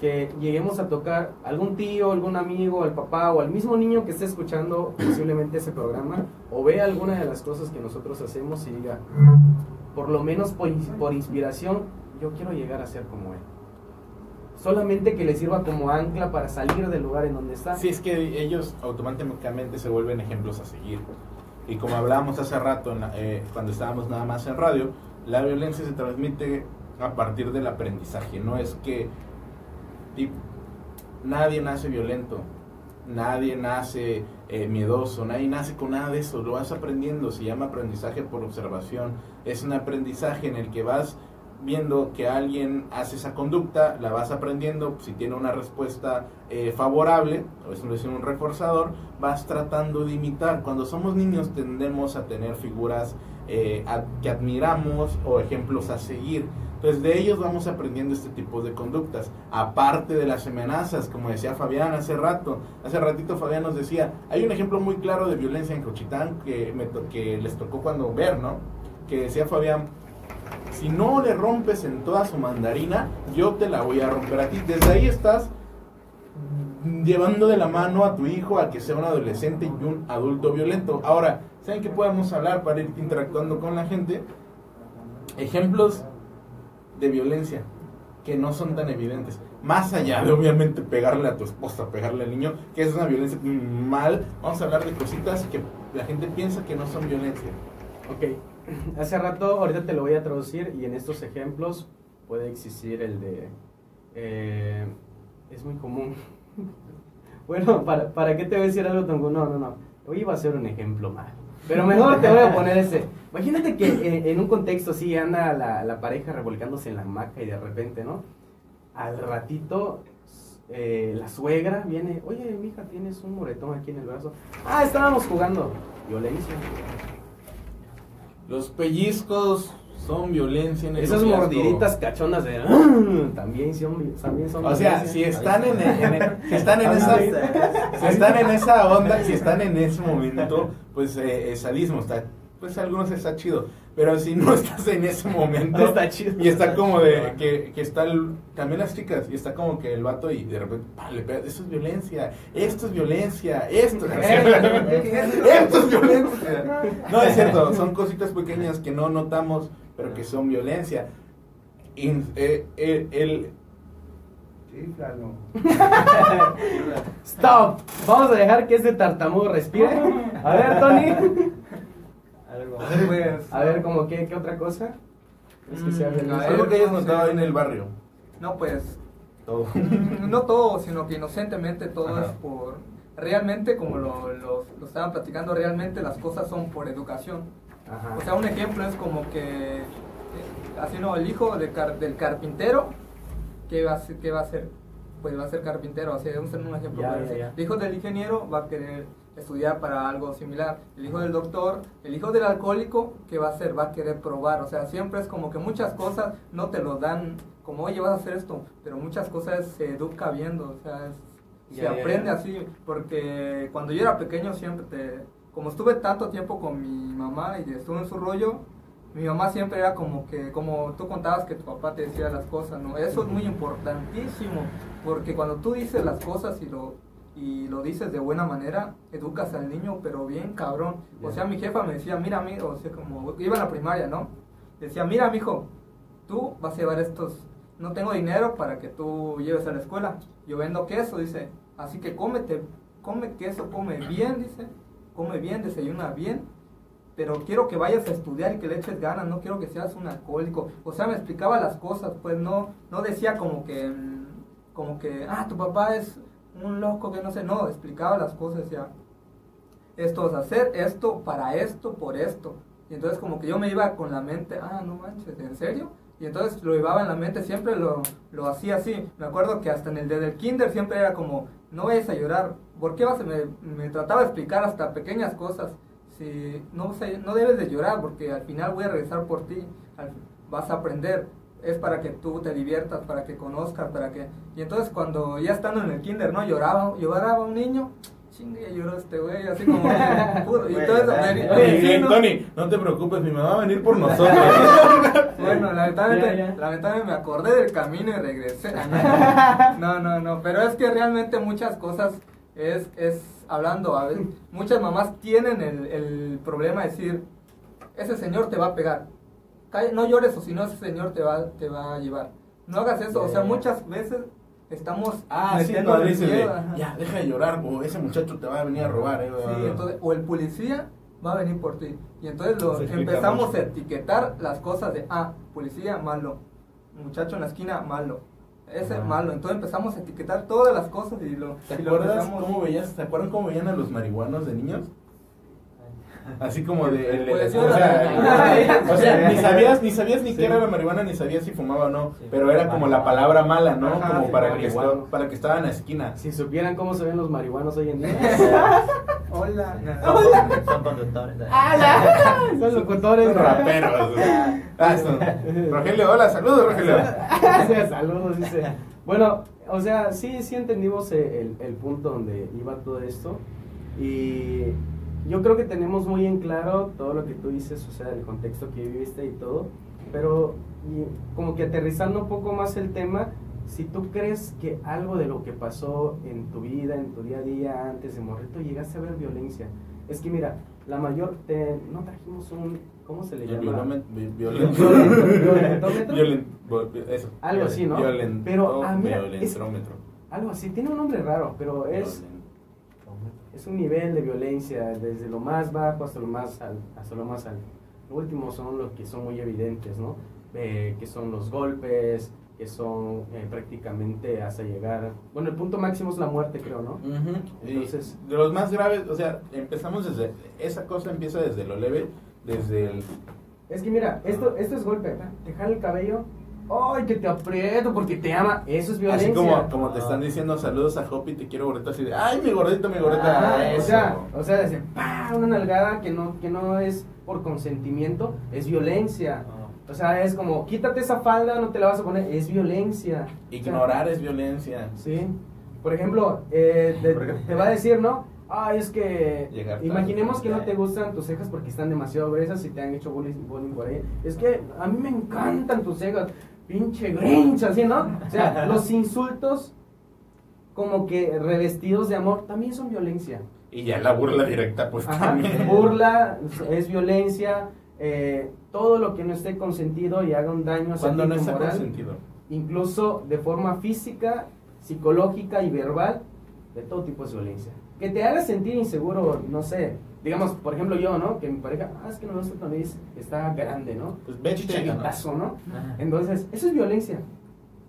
que lleguemos a tocar algún tío, algún amigo, al papá o al mismo niño que esté escuchando posiblemente ese programa o vea alguna de las cosas que nosotros hacemos y diga, por lo menos por inspiración, yo quiero llegar a ser como él. Solamente que le sirva como ancla para salir del lugar en donde está. Sí, es que ellos automáticamente se vuelven ejemplos a seguir. Y como hablábamos hace rato, eh, cuando estábamos nada más en radio, la violencia se transmite a partir del aprendizaje. No es que nadie nace violento, nadie nace eh, miedoso, nadie nace con nada de eso. Lo vas aprendiendo, se llama aprendizaje por observación. Es un aprendizaje en el que vas viendo que alguien hace esa conducta, la vas aprendiendo, si tiene una respuesta eh, favorable, o es un reforzador, vas tratando de imitar. Cuando somos niños tendemos a tener figuras eh, que admiramos o ejemplos a seguir. Entonces de ellos vamos aprendiendo este tipo de conductas, aparte de las amenazas, como decía Fabián hace rato. Hace ratito Fabián nos decía, hay un ejemplo muy claro de violencia en Cochitán que, me que les tocó cuando ver, ¿no? Que decía Fabián, si no le rompes en toda su mandarina, yo te la voy a romper a ti. Desde ahí estás llevando de la mano a tu hijo a que sea un adolescente y un adulto violento. Ahora, ¿saben qué podemos hablar para ir interactuando con la gente? Ejemplos de violencia que no son tan evidentes. Más allá de obviamente pegarle a tu esposa, pegarle al niño, que es una violencia mal, vamos a hablar de cositas que la gente piensa que no son violencia. Ok, <laughs> hace rato, ahorita te lo voy a traducir y en estos ejemplos puede existir el de... eh, es muy común. <laughs> bueno, ¿para, ¿para qué te voy a decir algo tan? No, no, no. Hoy iba a ser un ejemplo mal. Pero mejor te voy a poner ese. Imagínate que en, en un contexto así anda la, la pareja revolcándose en la hamaca y de repente, ¿no? Al ratito eh, la suegra viene, oye, mija, tienes un moretón aquí en el brazo. Ah, estábamos jugando. Violencia. Los pellizcos son violencia en el Esas noviazgo. mordiditas cachondas de también son también son O sea, si están en, en- en- si están en <laughs> esa si están en esa onda, si están en ese momento, pues eh, es sadismo, está pues algunos está chido, pero si no <laughs> estás en ese momento está chido. y está como de que, que está el- también las chicas y está como que el vato y de repente pa, le pega, eso es violencia, esto es violencia, esto <laughs> <laughs> esto es violencia. No es cierto, son cositas pequeñas que no notamos, pero que son violencia. In- eh, eh, el, Stop. Vamos a dejar que este tartamudo respire. A ver, Tony. Pues, A ver, como que qué otra cosa? Es que sea Mm, algo que hayas notado ahí en el barrio. no, pues, Todo. <laughs> no todo, sino que inocentemente todo Ajá. es por... Realmente, como lo, lo, lo estaban platicando, realmente las cosas son por educación. Ajá. O sea, un ejemplo es como que, eh, así no, el hijo de car- del carpintero, ¿qué va, a ser, ¿qué va a hacer? Pues va a ser carpintero, así vamos a un ejemplo. Ya, ya, ya. El hijo del ingeniero va a querer estudiar para algo similar. El hijo del doctor, el hijo del alcohólico, ¿qué va a hacer? Va a querer probar. O sea, siempre es como que muchas cosas no te lo dan como, oye, vas a hacer esto, pero muchas cosas se educa viendo, o sea, es- se aprende así, porque cuando yo era pequeño siempre te, como estuve tanto tiempo con mi mamá y estuve en su rollo, mi mamá siempre era como que, como tú contabas que tu papá te decía las cosas, ¿no? Eso es muy importantísimo, porque cuando tú dices las cosas y lo, y lo dices de buena manera, educas al niño, pero bien cabrón. O sea, mi jefa me decía, mira, mi, o sea, como iba a la primaria, ¿no? Decía, mira, mijo, tú vas a llevar estos, no tengo dinero para que tú lleves a la escuela, yo vendo queso, dice, así que cómete, come queso, come bien, dice, come bien, desayuna bien, pero quiero que vayas a estudiar y que le eches ganas, no quiero que seas un alcohólico. O sea, me explicaba las cosas, pues no, no decía como que, mm, como que, ah, tu papá es un loco que no sé, no, explicaba las cosas ya. Esto vas hacer, esto para esto, por esto. Y entonces como que yo me iba con la mente, ah, no manches, ¿en serio? Y entonces lo llevaba en la mente, siempre lo, lo hacía así. Me acuerdo que hasta en el desde el kinder siempre era como, no vayas a llorar. ¿Por qué vas a...? Me, me trataba de explicar hasta pequeñas cosas. Si no, sé, no debes de llorar porque al final voy a regresar por ti. Al- vas a aprender. Es para que tú te diviertas, para que conozcas, para que... Y entonces cuando ya estando en el kinder, ¿no? Lloraba, lloraba un niño. Chingue, ya lloró este güey, así como... <laughs> puro- y entonces... me- Oye, sí, ¿no? Tony, no te preocupes, mi mamá va a venir por nosotros. <laughs> Bueno, lamentablemente, Ya, ya. lamentablemente me acordé del camino y regresé. <laughs> No, no, no, pero es que realmente muchas cosas es, es hablando, a ver, muchas mamás tienen el, el problema de decir, ese señor te va a pegar, no llores o si no ese señor te va, te va a llevar. No hagas eso, o sea, muchas veces estamos Ah, sí, no, dice miedo, ya, deja de llorar, o ese muchacho te va a venir a robar. eh, Sí, entonces, o el policía va a venir por ti. Y entonces lo, empezamos mucho. a etiquetar las cosas de, ah, policía, malo. Muchacho en la esquina, malo. Ese, Ajá. malo. Entonces empezamos a etiquetar todas las cosas y lo, ¿Te y acuerdas cómo veías, ¿te acuerdan cómo veían a los marihuanos de niños? Así como de. el- Pues, o, sea, la- o sea, ni sabías, ni sabías ni Sí. qué era la marihuana, ni sabías si fumaba o no. Sí. Pero era como la palabra mala, ¿no? Ajá, como sí, para, que marihuana. para que estaba en la esquina. Si supieran cómo se ven los marihuanos hoy en día. <laughs> Hola. Son, son conductores. <laughs> Son locutores. <laughs> Son raperos. Ah, Rogelio, hola, saludos, Rogelio. Sí, saludos, dice. Bueno, o sea, sí, sí entendimos el, el punto donde iba todo esto. Y yo creo que tenemos muy en claro todo lo que tú dices, o sea, el contexto que viviste y todo. Pero y como que aterrizando un poco más el tema, si tú crees que algo de lo que pasó en tu vida, en tu día a día, antes de morrito, llegaste a ver violencia. Es que mira, la mayor, te, no trajimos un, ¿cómo se le El llama? Violento- <laughs> Violentómetro. Eso. Algo así, ¿no? Violento- Pero, ah, mira, es-. Algo así, tiene un nombre raro, pero es, es un nivel de violencia desde lo más bajo hasta lo más al- hasta lo más alto. Lo último son los que son muy evidentes, ¿no? Eh, que son los golpes, que son eh, prácticamente hasta llegar... Bueno, el punto máximo es la muerte, creo, ¿no? Entonces- de los más graves, o sea, empezamos desde. Esa cosa empieza desde lo leve, desde el. Es que mira, esto, esto es golpe, ¿verdad? te jala el cabello, ¡ay, que te aprieto porque te ama! Eso es violencia. Así como, como te están diciendo saludos a Hopi, te quiero gordito, así de. ¡Ay, mi gordito, mi gordita! Ah, o sea, o sea, desde ¡pah! una nalgada que no, que no es por consentimiento, es violencia. O sea, es como, quítate esa falda, no te la vas a poner, es violencia. O sea, Ignorar es violencia. Sí. Por ejemplo, eh, te, va a decir, ¿no? Ay, es que Llegar tarde. imaginemos que no te gustan tus cejas porque están demasiado gruesas y te han hecho bullying, bullying por ahí. Es que a mí me encantan tus cejas, pinche grinch, así, ¿no? O sea, <laughs> los insultos como que revestidos de amor también son violencia. Y ya la burla directa, pues Ajá, también. Burla es violencia, eh, todo lo que no esté consentido y haga un daño a su Cuando no está moral, consentido. incluso de forma física, psicológica y verbal, de todo tipo de violencia. Que te haga sentir inseguro, no sé, digamos, por ejemplo yo, ¿no? Que mi pareja, ah, es que no me gusta cuando está grande, ¿no? Pues ve Pinche chica, ¿no? gritazo, ¿no? Entonces, eso es violencia.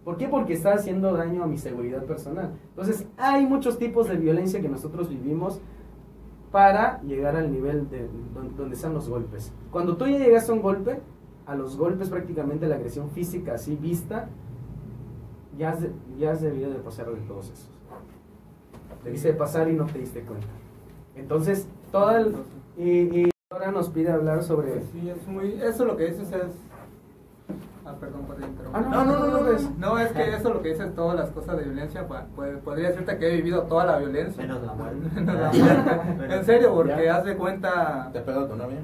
¿Por qué? Porque está haciendo daño a mi seguridad personal. Entonces, hay muchos tipos de violencia que nosotros vivimos para llegar al nivel de don- donde están los golpes. Cuando tú ya llegas a un golpe, a los golpes prácticamente la agresión física así vista, ya has, de- ya has debido de pasar de todos esos. Debiste de pasar y no te diste cuenta. Entonces, toda el, y, y ahora nos pide hablar sobre... Pues sí, es muy, eso lo que dices es... Ah, perdón por interrumpir. Ah, no, no, no, no, pues. No, es que eso lo que dices, todas las cosas de violencia, pues, podría decirte que he vivido toda la violencia. Menos la muerte. <laughs> Menos la muerte. <laughs> En serio, porque Ya. haz de cuenta ¿Te pegado tu novia?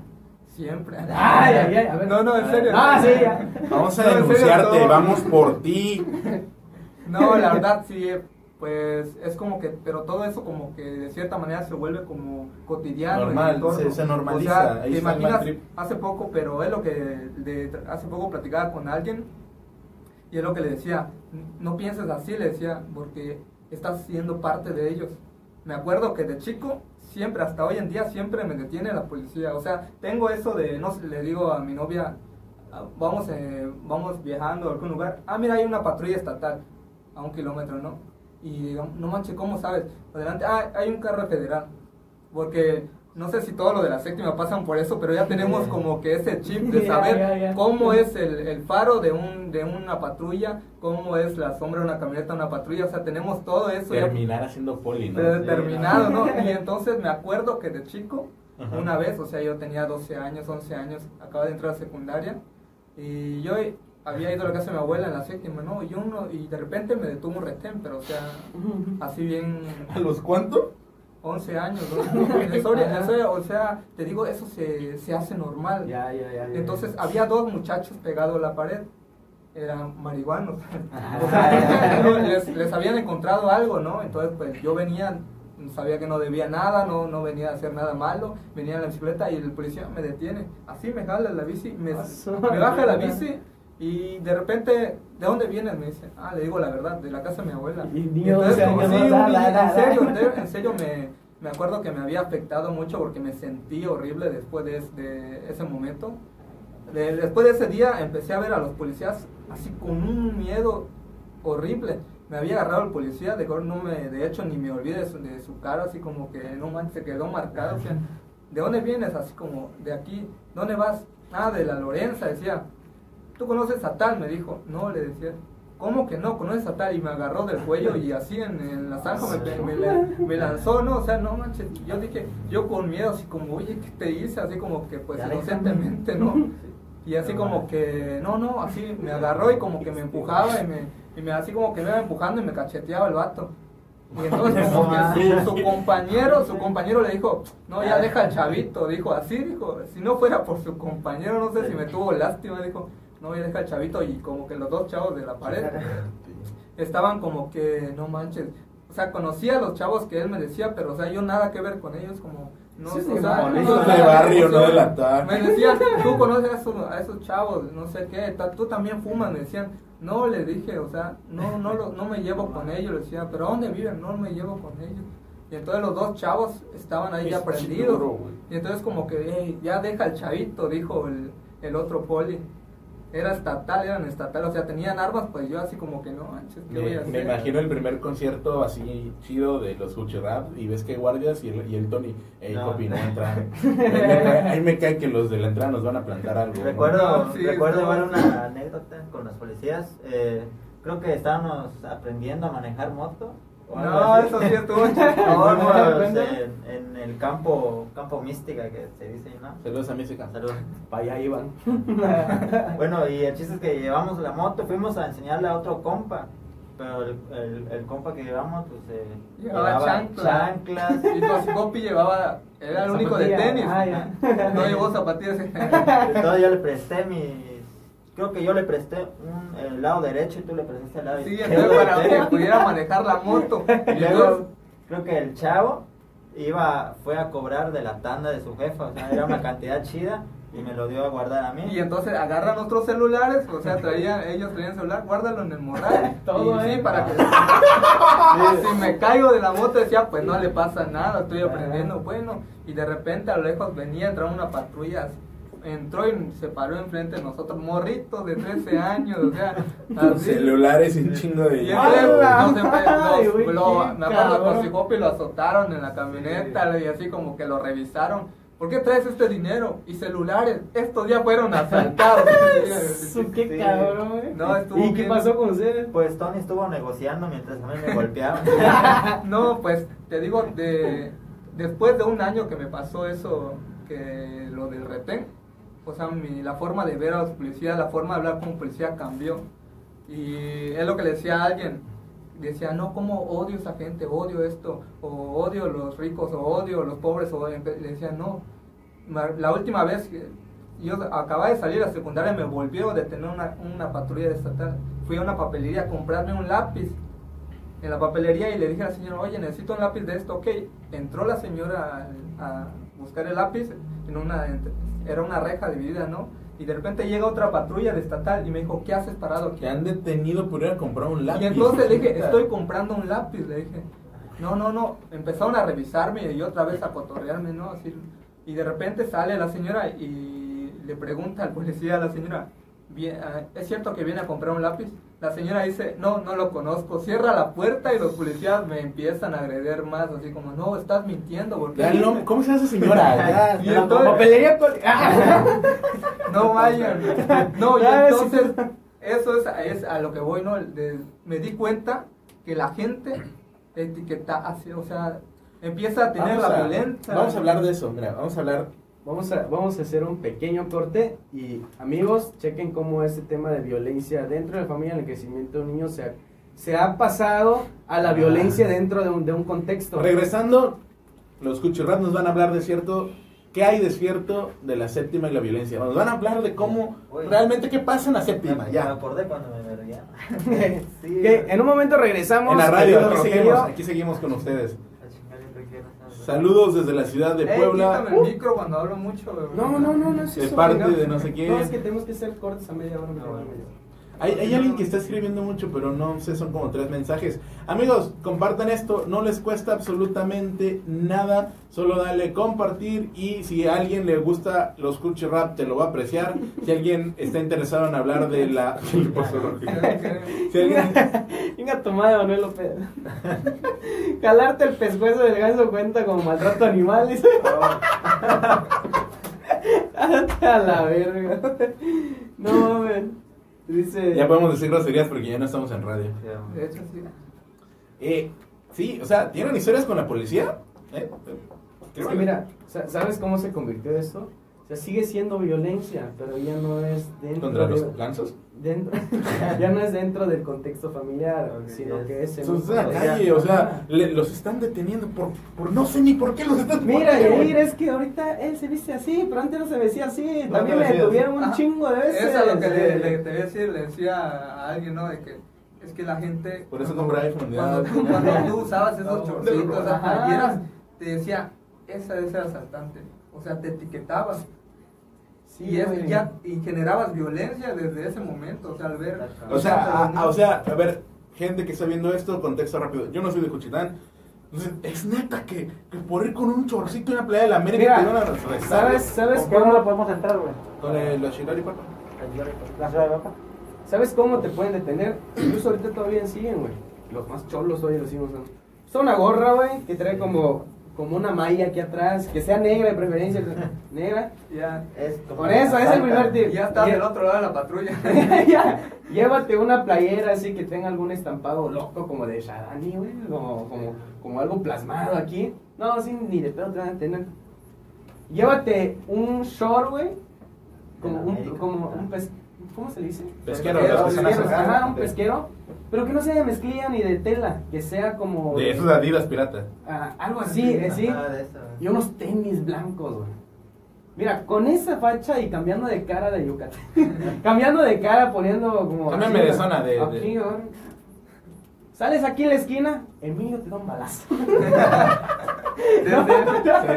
siempre. <laughs> Ay, ay, ay, a ver. No, no, en serio. Ah, sí, ya. Vamos a No, en serio, denunciarte, todo. vamos por ti. No, la verdad sí, pues es como que, pero todo eso como que de cierta manera se vuelve como cotidiano. Normal, se- se normaliza, O sea, te imaginas, hace poco, pero es lo que de- hace poco platicaba con alguien y es lo que le decía, no pienses así, le decía, porque estás siendo parte de ellos. Me acuerdo que de chico, siempre, hasta hoy en día, siempre me detiene la policía. O sea, tengo eso de, no sé, le digo a mi novia, ah, vamos, eh, vamos viajando a algún lugar, ah, mira, hay una patrulla estatal a un kilómetro, ¿no? Y digo, no manches, ¿cómo sabes? Adelante, ah, hay un carro federal. Porque no sé si todo lo de la séptima pasan por eso, pero ya tenemos como que ese chip <laughs> de Ya, saber ya, ya. cómo es el, el faro de, un, de una patrulla, cómo es la sombra de una camioneta de una patrulla, o sea, tenemos todo eso ya Terminar haciendo poli, ¿no? determinado, ¿no? <laughs> Y entonces me acuerdo que de chico, una vez, o sea, yo tenía 12 años, 11 años, acaba de entrar a secundaria, y yo había ido a la casa de mi abuela en la séptima, ¿no? Y, uno, y de repente me detuvo un retén, pero o sea, <laughs> así bien... ¿A los cuánto? 11 años, ¿no? En o sea, te digo, eso se, se hace normal. Ya, ya, ya, ya. Entonces había dos muchachos pegados a la pared, eran marihuanos. Ah. <laughs> O sea, no, les, les habían encontrado algo, ¿no? Entonces, pues yo venía, sabía que no debía nada, no, no venía a hacer nada malo, venía en la bicicleta y el policía me detiene. Así me jala la bici, me, me baja la bici y de repente, ¿de dónde vienes? Me dice, ah, le digo la verdad, de la casa de mi abuela. Y entonces, sea, como, sí, un en serio, en serio, me, me acuerdo que me había afectado mucho porque me sentí horrible después de, de ese momento. De- después de ese día empecé a ver a los policías así con un miedo horrible. Me había agarrado el policía, de, no me, de hecho ni me olvidé de su, de su cara, así como que no manches, se quedó marcado. o sea, ¿de dónde vienes? Así como, de aquí, ¿dónde vas? Ah, de la Lorenza, decía. ¿Tú conoces a tal? Me dijo. No, le decía. ¿Cómo que no? ¿Conoces a tal? Y me agarró del cuello y así en, en la zanja me, me, me- me lanzó, ¿no? O sea, no manches. Yo dije, yo con miedo, así como, oye, ¿qué te hice? Así como que, pues, inocentemente, ¿no? Y así como que, no, no, así me agarró y como que me empujaba y me, y me así como que me iba empujando y me cacheteaba el vato. Y entonces <laughs> como que su, su compañero, su compañero le dijo, no, ya deja al chavito, dijo, así dijo, si no fuera por su compañero, no sé si me tuvo lástima, dijo, no, ya deja al chavito y como que los dos chavos de la pared estaban como que, no manches, o sea, conocía a los chavos que él me decía, pero o sea, yo nada que ver con ellos, como, no, Sí, o sea, no, de barrio, no de la tarde. Me decían, tú conoces a esos, a esos chavos, no sé qué, tú también fumas, me decían, no, le dije, o sea, no, no, lo- no me llevo con ellos, le decía, pero ¿a dónde viven? No me llevo con ellos. Y entonces los dos chavos estaban ahí ya prendidos. Y entonces como que, "Ey, ya deja el chavito, dijo el, el otro poli. Era estatal, eran estatales, o sea, tenían armas, pues yo así como que no manches, ¿qué voy Me, a hacer? me imagino el primer concierto así chido de los Gucci Rap y ves que hay guardias y el, y el Tony, ey, No. no entra. <laughs> Ahí me cae- Ahí me cae que los de la entrada nos van a plantar algo. Recuerdo, No, sí, recuerdo no. una anécdota con los policías. eh, creo que estábamos aprendiendo a manejar moto. No, eso sí estuvo <laughs> chido. en, en el campo, campo mística que se dice, ¿no? Saludos a Música. Salud. Pa' allá iban. Bueno, y el chiste es que llevamos la moto, fuimos a enseñarle a otro compa. Pero el, el, el compa que llevamos, pues, eh, Llevaba chanclas. chanclas. Y Cosi Copi llevaba, era el único de tenis. Ah. No llevó zapatillas. <laughs> Entonces yo le presté mis. Creo que yo le presté un, el lado derecho y tú le prestaste el lado Sí, izquierdo. entonces para que <laughs> pudiera manejar la moto. <laughs> Y luego, creo que el chavo iba, fue a cobrar de la tanda de su jefa, o sea, era una cantidad chida y me lo dio a guardar a mí. y entonces agarran otros celulares, o sea, traían, ellos traían celular, guárdalo en el morral. <laughs> Todo, y sí, para que si me caigo de la moto decía, pues no le pasa nada, estoy aprendiendo, bueno. Y de repente a lo lejos venía, entraba una patrulla, entró y se paró enfrente de nosotros, morritos de 13 <laughs> años, o sea, Con así. celulares y un chingo de <laughs> lo- me acuerdo con azotaron en la camioneta y así como que lo revisaron. ¿Por qué traes este dinero? Y celulares. Estos ya fueron asaltados. <laughs> Su, qué Sí. cabrón. No, estuvo ¿Y qué pasó con ustedes? Pues Tony estuvo negociando mientras a mí me golpeaban. no, pues te digo, de, después de un año que me pasó eso, que lo del retén, o sea, mi- la forma de ver a los policías, la forma de hablar con policía cambió. Y es lo que le decía a alguien, decía, no, ¿cómo odio a esa gente? Odio esto, o odio los ricos, o odio los pobres, o le decía, no. La última vez yo acababa de salir a secundaria me volvió a detener una, una patrulla de estatal. Fui a una papelería a comprarme un lápiz en la papelería y le dije a la señora, oye, necesito un lápiz de esto, ok. Entró la señora a, a buscar el lápiz, en una, era una reja dividida, ¿no? Y de repente llega otra patrulla de estatal y me dijo, ¿qué haces parado aquí? Te han detenido por ir a comprar un lápiz. Y entonces le dije, <laughs> estoy comprando un lápiz, le dije. No, no, no. Empezaron a revisarme y otra vez a cotorrearme, ¿no? Así, y de repente sale la señora y le pregunta al policía a la señora, "Bien, ah, ¿es cierto que viene a comprar un lápiz? La señora dice, no, no lo conozco. Cierra la puerta y los policías me empiezan a agreder más, así como, no, estás mintiendo. porque Ya, no, ¿Cómo se llama esa señora? <laughs> Y entonces- Papelería <laughs> <laughs> no vayan. No, y entonces, eso es, es a lo que voy, ¿no? De- me di cuenta que la gente etiqueta, así, o sea, empieza a tener Vamos la a- violencia. Vamos a hablar de eso, mira, vamos a hablar Vamos a, vamos a hacer un pequeño corte y amigos, chequen cómo este tema de violencia dentro de la familia, en el crecimiento de un niño se ha, se ha pasado a la violencia dentro de un, de un contexto. Regresando, los cuchurras nos van a hablar de cierto, qué hay de cierto de la séptima y la violencia. Nos van a hablar de cómo, realmente qué pasa en la Me, séptima, me ya. acordé cuando me veía. <laughs> Sí, en un momento regresamos. En la radio, seguimos, aquí seguimos con ustedes. A chingar el requiero, ¿sabes? Saludos desde la ciudad de Ey, Puebla. quítame el micro cuando hablo mucho. güey. No, no, no, no es De parte de no sé quién. No, es que tenemos que hacer cortes a media hora. media hora. Hay, hay alguien que está escribiendo mucho, pero no sé, son como tres mensajes. Amigos, compartan esto, no les cuesta absolutamente nada, solo dale compartir y si a alguien le gusta los culture rap te lo va a apreciar. Si alguien está interesado en hablar de la... ¿Qué le pasó? Si alguien, Chinga tu madre, Manuel López. <laughs> Jalarte el pescuezo del ganso cuenta como maltrato animal. Dice. <laughs> <laughs> Ándate a la verga. No mames. Dice. Ya podemos decir groserías porque ya no estamos en radio. De hecho, sí. Eh, sí, o sea, ¿tienen historias con la policía? ¿Eh? Es que mira, sa- ¿sabes cómo se convirtió esto? O sea, sigue siendo violencia, pero ya no es dentro ¿Contra de- los gansos? Dentro, <laughs> ya no es dentro del contexto familiar, sino es- que es en Son un de la contexto- calle, o sea, le- los están deteniendo por, por no sé ni por qué los están Mira. Yair, es que ahorita él se viste así, pero antes no se vestía así. No También vestías. detuvieron un Ajá. chingo de veces. Eso es lo que le, eh. le- te voy a decir, le decía a alguien, ¿no? De que es que la gente. Por eso cuando- compra iPhone. Cuando tú, cuando <laughs> tú usabas esos No, chorcitos, ajá. playeras, te decía, esa es el asaltante. O sea, te etiquetabas. Sí, y, es- ya, y generabas violencia desde ese momento. O sea, al ver. O sea, a- a- o sea, a ver, gente que está viendo esto, contexto rápido. Yo no soy de Cuchitán. Entonces, es neta que, que por ir con un chorcito y una playa de la América Mira, te a. ¿sabes, sabes ¿Con qué no cómo, lo podemos entrar, güey? Con el. La ciudad de Bapa. ¿Sabes cómo te pueden detener? Incluso ahorita todavía siguen, güey. Los más cholos hoy los siguen usando. Es una gorra, güey, que trae como, como una malla aquí atrás, que sea negra de preferencia. <laughs> negra. Ya, Es Por eso, es el primer tip. ya estás del otro lado de la patrulla. <laughs> Ya, Llévate una playera así que tenga algún estampado loco como de Shadani, güey, como, como, como algo plasmado aquí. No, así ni de pedo te van a tener. Llévate un short, güey, como un, como un pes, ¿cómo se le dice? Pesquero, Pesquero, pesquero, ajá, un pesquero, pero que no sea de mezclilla ni de tela, que sea como De esos Adidas pirata. ah, algo así, eh, sí, Ajá, de eso. y unos tenis blancos, güey. Mira, con esa facha y cambiando de cara de Yucatán. <laughs> cambiando de cara, poniendo como. Cámbiame de zona, de- Aquí, de-. Sales aquí en la esquina, Emilio te da un balazo. <laughs>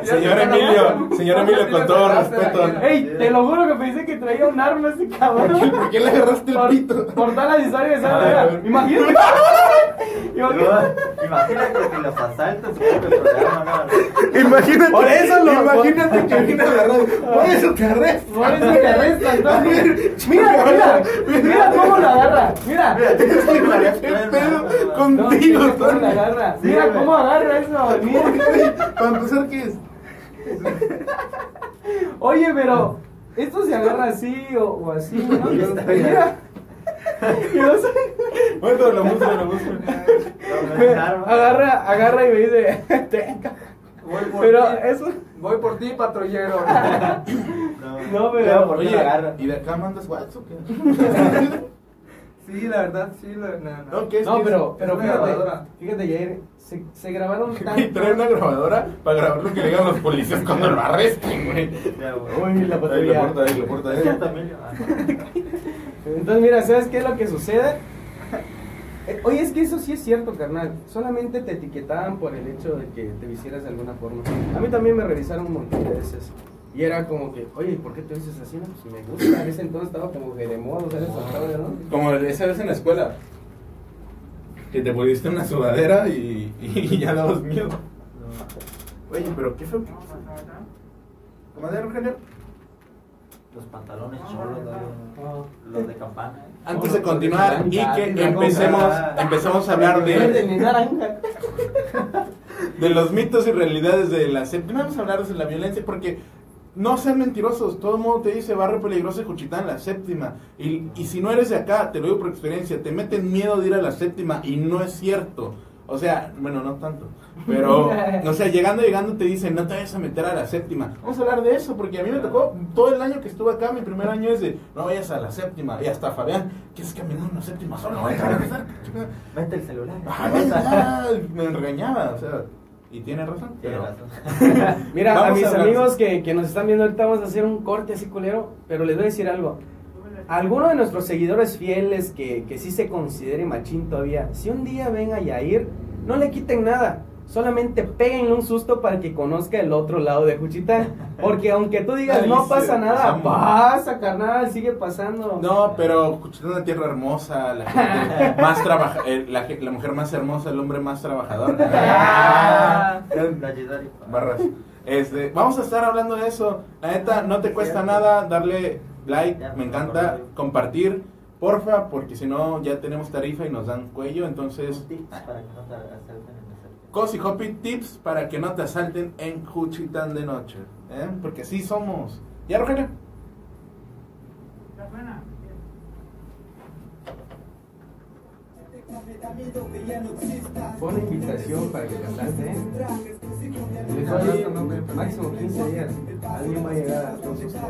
Señor Emilio, señor Emilio, con todo respeto. Ey, te lo juro que pensé que traía un arma ese cabrón. ¿Por qué le agarraste el pito? por dar la historia de A ver, a ver. Imagínate. <laughs> Imagínate. Que los asaltos. Imagínate. Por eso lo- Imagínate que viene la. Por eso te arresto. Por eso te arrestan. <laughs> Mira, mira, mira cómo lo agarra. Mira. ¿Qué pedo No, contigo, agarra. Sí, Mira cómo agarra eso. <laughs> Mira. Para empezar, ¿qué es? Oye, pero esto se agarra así o, o así, ¿no? <laughs> Mira. Y no sé, Bueno, lo muestro, lo muestro. me agarra, agarra y me dice, <laughs> "Tenga". Voy por pero ti. eso, Voy por ti, patrullero. No, pero- ¿por qué Oye, agarra? ¿y de acá mandas WhatsApp o qué? Sí, la verdad, sí. La, no, no. No, ¿qué es? no, ¿Qué es? pero, pero fíjate, grabadora. fíjate, Jair, se, se grabaron <laughs> Y tanto. trae una grabadora para grabar lo que le digan los policías cuando lo arresten, güey. Ya, güey. Uy, la Ahí, patrulla. ahí, porta ¿Es ahí. cierto, Emilio? Ah, Entonces, mira, ¿sabes qué es lo que sucede? Eh, Oye, es que eso sí es cierto, carnal. Solamente te etiquetaban por el hecho de que te visieras de alguna forma. A mí también me revisaron un montón de veces. Y era como que, oye, ¿por qué te vistes así? No, pues me gusta. En ese entonces estaba como que de moda, ¿sabes? ¿no? Como esa vez en la escuela. Que te pusiste una sudadera y, y ya dabas miedo. Oye, pero qué feo. Comadre Rogelio. Los pantalones cholos, ¿no? los de campana. ¿eh? Antes de continuar y que empecemos, empecemos a hablar de, ni naranja. <laughs> de los mitos y realidades de la séptima. Vamos a hablar de la violencia porque no sean mentirosos. Todo el mundo te dice barrio peligroso de Juchitán, la séptima. Y, y si no eres de acá, te lo digo por experiencia, te meten miedo de ir a la séptima y no es cierto. O sea, bueno, no tanto. Pero, <laughs> o sea, llegando, llegando te dicen, no te vayas a meter a la séptima. Vamos a hablar de eso, porque a mí me tocó todo el año que estuve acá, mi primer año es de, no vayas a la séptima. Y hasta Fabián, ¿quieres caminar a una séptima solo? Vete a regresar. <laughs> Vete el celular. Ah, me regañaba, o sea, y tiene razón. Tiene Pero, razón. <laughs> Mira, a mis a amigos que, que nos están viendo ahorita vamos a hacer un corte así culero, pero les voy a decir algo. Alguno de nuestros seguidores fieles que, que sí se considere machín todavía, si un día ven a Yair, no le quiten nada. Solamente péguenle un susto para que conozca el otro lado de Juchitán. Porque aunque tú digas no pasa nada, pasa, carnal, sigue pasando. no, pero Juchitán es una tierra hermosa, la gente <laughs> más trabaja, eh, la, mujer más hermosa, el hombre más trabajador. Ah. <laughs> <laughs> Barras. Este, vamos a estar hablando de eso. La neta, no te cuesta nada darle like, me encanta compartir. Porfa, porque si no ya tenemos tarifa y nos dan cuello, entonces... Cosi Hopi Tips para que no te asalten en Juchitán de noche. ¿eh? Porque así somos. ¿Ya, Rogelio? Buena. Pon invitación para que te asalte, ¿eh? Les doy máximo 15 días. Alguien va a llegar a todos ustedes.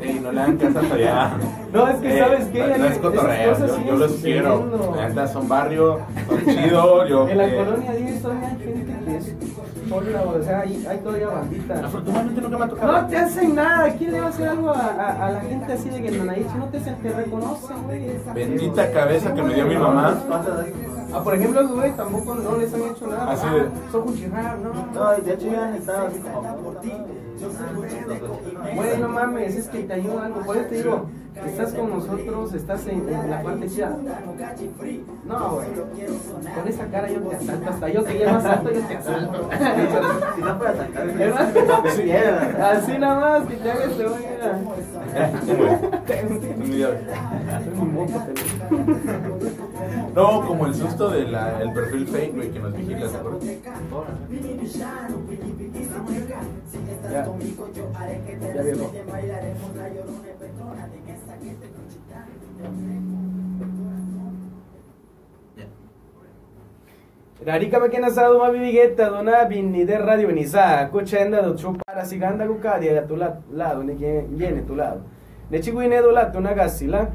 Ey, no le hagan caso hasta allá. No, es que Eh, sabes qué, No, no es cotorreo, yo, yo los quiero. La son barrio, son chido. Yo, En la eh, colonia 10 todavía hay gente que es o sea, hay, hay todavía bandita. Afortunadamente nunca me ha tocado. No te hacen nada, ¿quién le va a hacer algo a, a, a la gente así de que no no te te reconocen, güey? Bendita cabeza que me dio mi mamá. Ah, por ejemplo, los güey tampoco no les han hecho nada. Así Ah, de- Son cuchillar, no. No, y de hecho ya han estado así como por ti. Güey, no mames, es que te ayuda algo. Por eso te digo, estás con nosotros, estás en, en la parte chida. No, güey. Con esa cara yo te asalto. Hasta yo que llevo asalto, yo te asalto. <laughs> Si no caro, ¿Verdad? me quieras. Así nada más, que te hagas te voy a. No, como el susto del perfil fake, güey, que nos vigila. ¿te acuerdas? Ya. Ya viejo. Rarika makena sadu ma bibigeta dona binni de radio benisa cochenda do chupara siganda gukadia a tu la- lado ne viene tu lado. Ne chiguine do lato na gasila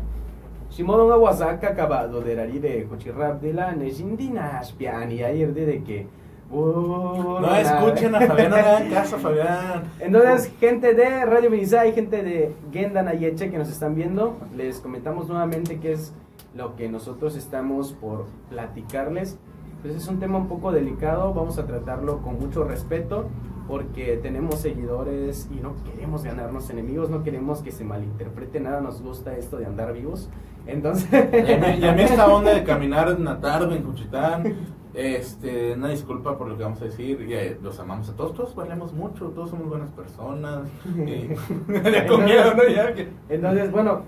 Shimodo nga wasaka acabado de rari de cochirrap de la ne jindina spiani ayer de que Oh, No escuchen a Fabián, no le hagan caso a <laughs> Fabián. entonces, gente de Radio Benizá y gente de Gendan Ayeche que nos están viendo, les comentamos nuevamente qué es lo que nosotros estamos por platicarles. Pues es un tema un poco delicado, vamos a tratarlo con mucho respeto porque tenemos seguidores y no queremos ganarnos enemigos, no queremos que se malinterprete nada, nos gusta esto de andar vivos. Entonces, Y a mí- esta <laughs> onda de caminar en la tarde en Juchitán, este, una disculpa por lo que vamos a decir, eh, los amamos a todos, todos valemos mucho, todos somos buenas personas. <laughs> <laughs> con miedo, ¿no? Ya que- Entonces, bueno,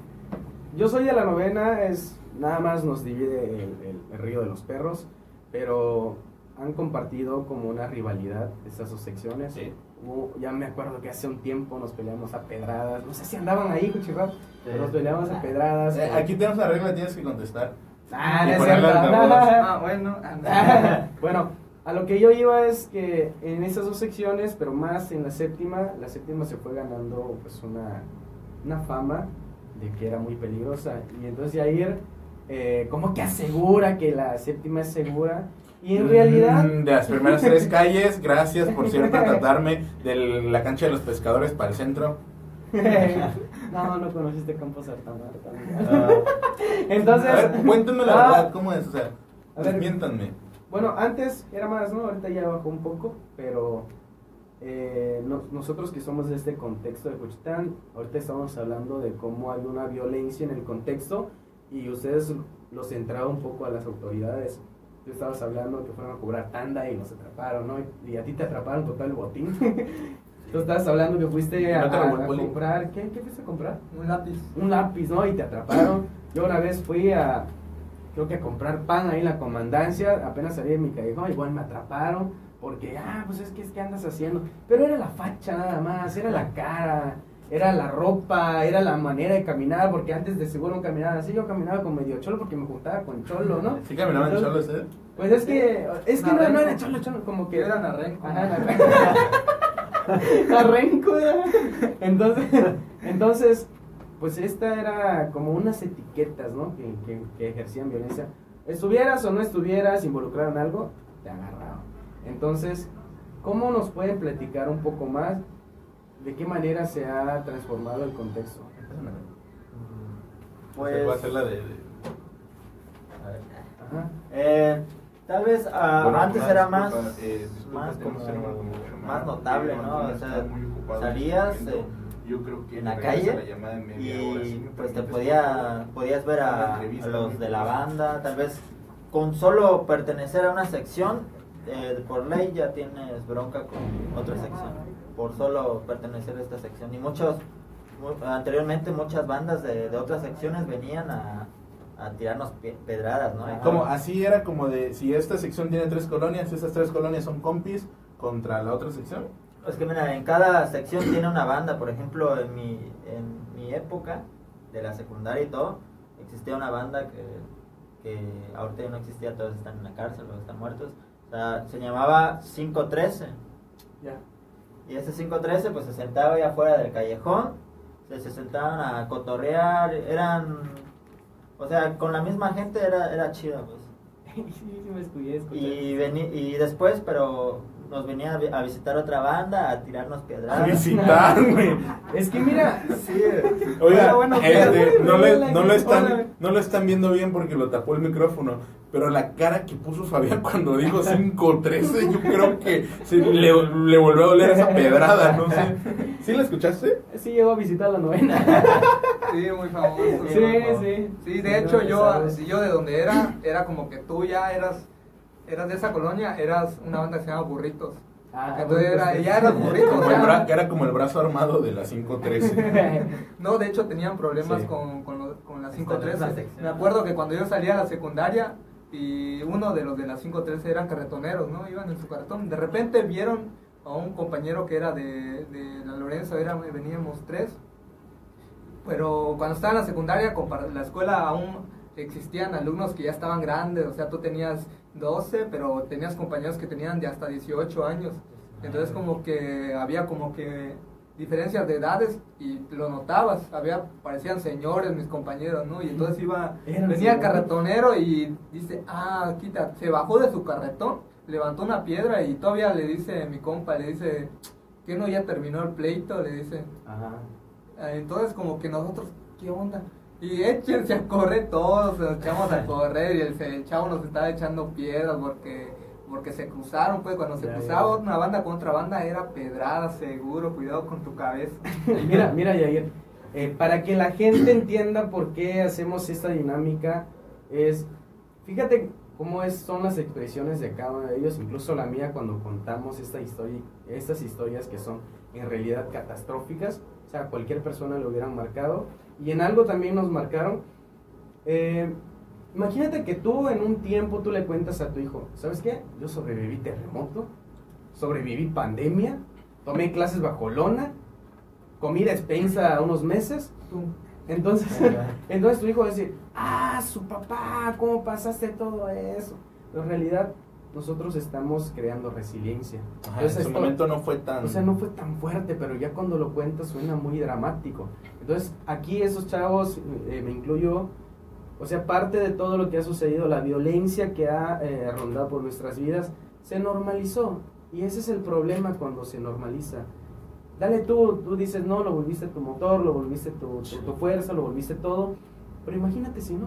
yo soy de la novena, es nada más nos divide el, el- el río de los perros, pero han compartido como una rivalidad estas dos secciones. Sí. Hubo- ya me acuerdo que hace un tiempo nos peleamos a pedradas, no sé si andaban ahí, Cuchirrap, Sí. nos peleamos a pedradas. Eh, aquí tenemos la regla, tienes que contestar. Ah, y. <laughs> Ah, bueno. anda. <laughs> bueno, a lo que yo iba es que en esas dos secciones, pero más en la séptima, la séptima se fue ganando pues una, una fama de que era muy peligrosa. Y entonces Yair eh, como que asegura que la séptima es segura. Y en realidad... Mm, De las primeras tres <laughs> calles, gracias por siempre tratarme de la cancha de los pescadores para el centro. No, no conociste Campos Altamar también. Ah, <laughs> Entonces... a ver, cuéntenme la Ah, verdad, ¿cómo es? O sea, A ver. Bueno, antes era más, ¿no? Ahorita ya bajó un poco, pero eh, no- nosotros que somos de este contexto de Juchitán, ahorita estamos hablando de cómo hay una violencia en el contexto y ustedes los centraron un poco a las autoridades. Tú estabas hablando que fueron a cobrar tanda y nos atraparon, ¿no? Y a ti te atraparon el botín. <laughs> Tú estabas hablando que fuiste a, comprar, ¿qué, ¿qué fuiste a comprar? Un lápiz. un lápiz, ¿no? Y te atraparon. Yo una vez fui a, creo que a comprar pan ahí en la comandancia, apenas salí de mi callejón, igual me atraparon, porque, ah, pues es que, es que andas haciendo. Pero era la facha nada más, era la cara, era la ropa, era la manera de caminar, porque antes de seguro no caminaba así, yo caminaba con medio cholo porque me juntaba con cholo, ¿no? ¿Sí caminaban solos ustedes? Pues es que, es que no, no era cholo, cholo, como que... Eran arrenco. Ajá, <laughs> era. Entonces, entonces, pues esta era como unas etiquetas, ¿no? Que, que- que ejercían violencia. Estuvieras o no estuvieras involucrado en algo, te agarraron. Entonces, ¿cómo nos pueden platicar un poco más de qué manera se ha transformado el contexto? Pues, Va a ser la de... de- Ajá. eh, tal vez Bueno, antes era más, eh, más, como- más notable, ¿no? O sea, salías este momento. en- Yo creo que en la calle la hora, si y me pues te podía, podías ver a, los de la banda, tal vez con solo pertenecer a una sección, eh, por ley ya tienes bronca con otra sección, por solo pertenecer a esta sección. Y muchos, mu- anteriormente muchas bandas de, de otras secciones venían a, a tirarnos pedradas, ¿no? Como así era como de si esta sección tiene tres colonias, esas tres colonias son compis contra la otra sección. Es que mira, en cada sección tiene una banda, por ejemplo, en mi, en mi época de la secundaria y todo, existía una banda que, que ahorita ya no existía, todos están en la cárcel, todos están muertos. O sea, se llamaba 513. Ya. Y ese 513 pues se sentaba ahí afuera del callejón, se, se sentaban a cotorrear, eran, o sea, con la misma gente era, era chido, pues. <laughs> sí, sí me escuché, escuché. Y, después, pero nos venía a vi- a visitar otra banda, a tirarnos A pedradas. visitar, <laughs> güey. Es que mira, Sí, Oiga, Bueno, bueno, este, no, le- no, lo están, no lo están viendo bien porque lo tapó el micrófono. Pero la cara que puso Fabián <laughs> cuando dijo 5-13, yo creo que se le, le volvió a doler esa pedrada, no sé. ¿Sí la escuchaste? sí llegó a visitar la novena. Sí, muy famoso. Sí, famoso. sí. Sí, de Sí, hecho no, yo, si yo de donde era, era como que tú ya eras, eras de esa colonia, eras una banda que se llama Burritos. Ah, Entonces era, ya eras burritos. Como sea, bra- que era como el brazo armado de la 5-13. <laughs> No, de hecho tenían problemas Sí. con, con, lo- con la Esta es la 513. sección. Me acuerdo que cuando yo salía a la secundaria y uno de los de la 513 eran carretoneros, ¿no? Iban en su carretón. De repente vieron a un compañero que era de, de la Lorenzo, era, veníamos tres. Pero cuando estaba en la secundaria, la escuela aún existían alumnos que ya estaban grandes, o sea, tú tenías 12, pero tenías compañeros que tenían de hasta 18 años. Entonces como que había como que diferencias de edades y lo notabas, había parecían señores mis compañeros, ¿no? Y entonces iba venía el carretonero y dice, "Ah, quita", se bajó de su carretón, levantó una piedra y todavía le dice mi compa, le dice, "¿Qué no ya terminó el pleito?" le dice. Ajá. Ah, Entonces como que nosotros, ¿qué onda? Y échense a correr todos, nos echamos a <laughs> correr y el, el chavo nos estaba echando piedras porque porque se cruzaron, pues cuando se Ya, cruzaba ya. una banda contra banda era pedrada, seguro, cuidado con tu cabeza. <laughs> Mira, mira, Yair, eh, para que la gente entienda por qué hacemos esta dinámica, es, fíjate cómo es, son las expresiones de cada uno de ellos, incluso la mía cuando contamos esta historia, estas historias que son en realidad catastróficas, o sea, cualquier persona lo hubieran marcado, y en algo también nos marcaron. eh, imagínate que tú en un tiempo tú le cuentas a tu hijo, ¿sabes qué? Yo sobreviví terremoto, sobreviví pandemia, tomé clases bajo lona, comí despensa unos meses. Entonces, <laughs> entonces tu hijo va a decir, ah, su papá, ¿cómo pasaste todo eso? Pero en realidad nosotros estamos creando resiliencia. Ajá, en su esto- momento no fue tan... o sea, no fue tan fuerte, pero ya cuando lo cuentas suena muy dramático. Entonces, aquí esos chavos, eh, me incluyo, o sea, parte de todo lo que ha sucedido, la violencia que ha eh, rondado por nuestras vidas, se normalizó. Y ese es el problema cuando se normaliza. Dale tú, tú dices, no, lo volviste tu motor, lo volviste tu, tu, tu fuerza, lo volviste todo. Pero imagínate si no.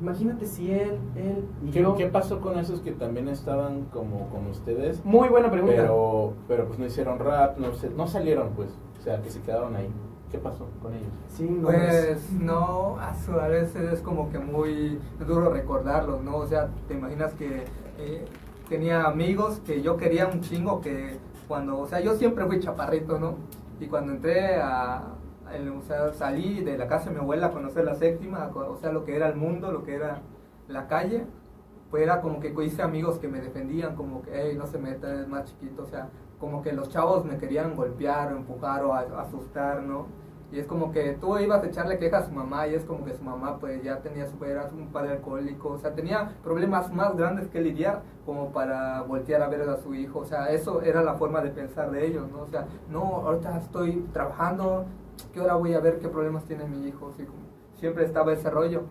Imagínate si él, él y ¿Qué, yo... qué pasó con esos que también estaban como con ustedes? Muy buena pregunta. Pero, pero pues no hicieron rap, no, se- no salieron pues, o sea, que se quedaron ahí. ¿Qué pasó con ellos? Sí, no, es- Pues no, a su- a veces es como que muy duro recordarlos, ¿no? O sea, te imaginas que eh, tenía amigos que yo quería un chingo que cuando, o sea, yo siempre fui chaparrito, ¿no? Y cuando entré a, el- o sea, salí de la casa de mi abuela a conocer la séptima, o sea, lo que era el mundo, lo que era la calle, pues era como que hice amigos que me defendían, como que, hey, no se meta, es más chiquito, o sea, como que los chavos me querían golpear o empujar o asustar, ¿no? Y es como que tú ibas a echarle quejas a su mamá y es como que su mamá pues ya tenía su era un padre alcohólico, o sea, tenía problemas más grandes que lidiar como para voltear a ver a su hijo, o sea, eso era la forma de pensar de ellos, ¿no? O sea, no, ahorita estoy trabajando, ¿qué hora voy a ver qué problemas tiene mi hijo? Así como, siempre estaba ese rollo.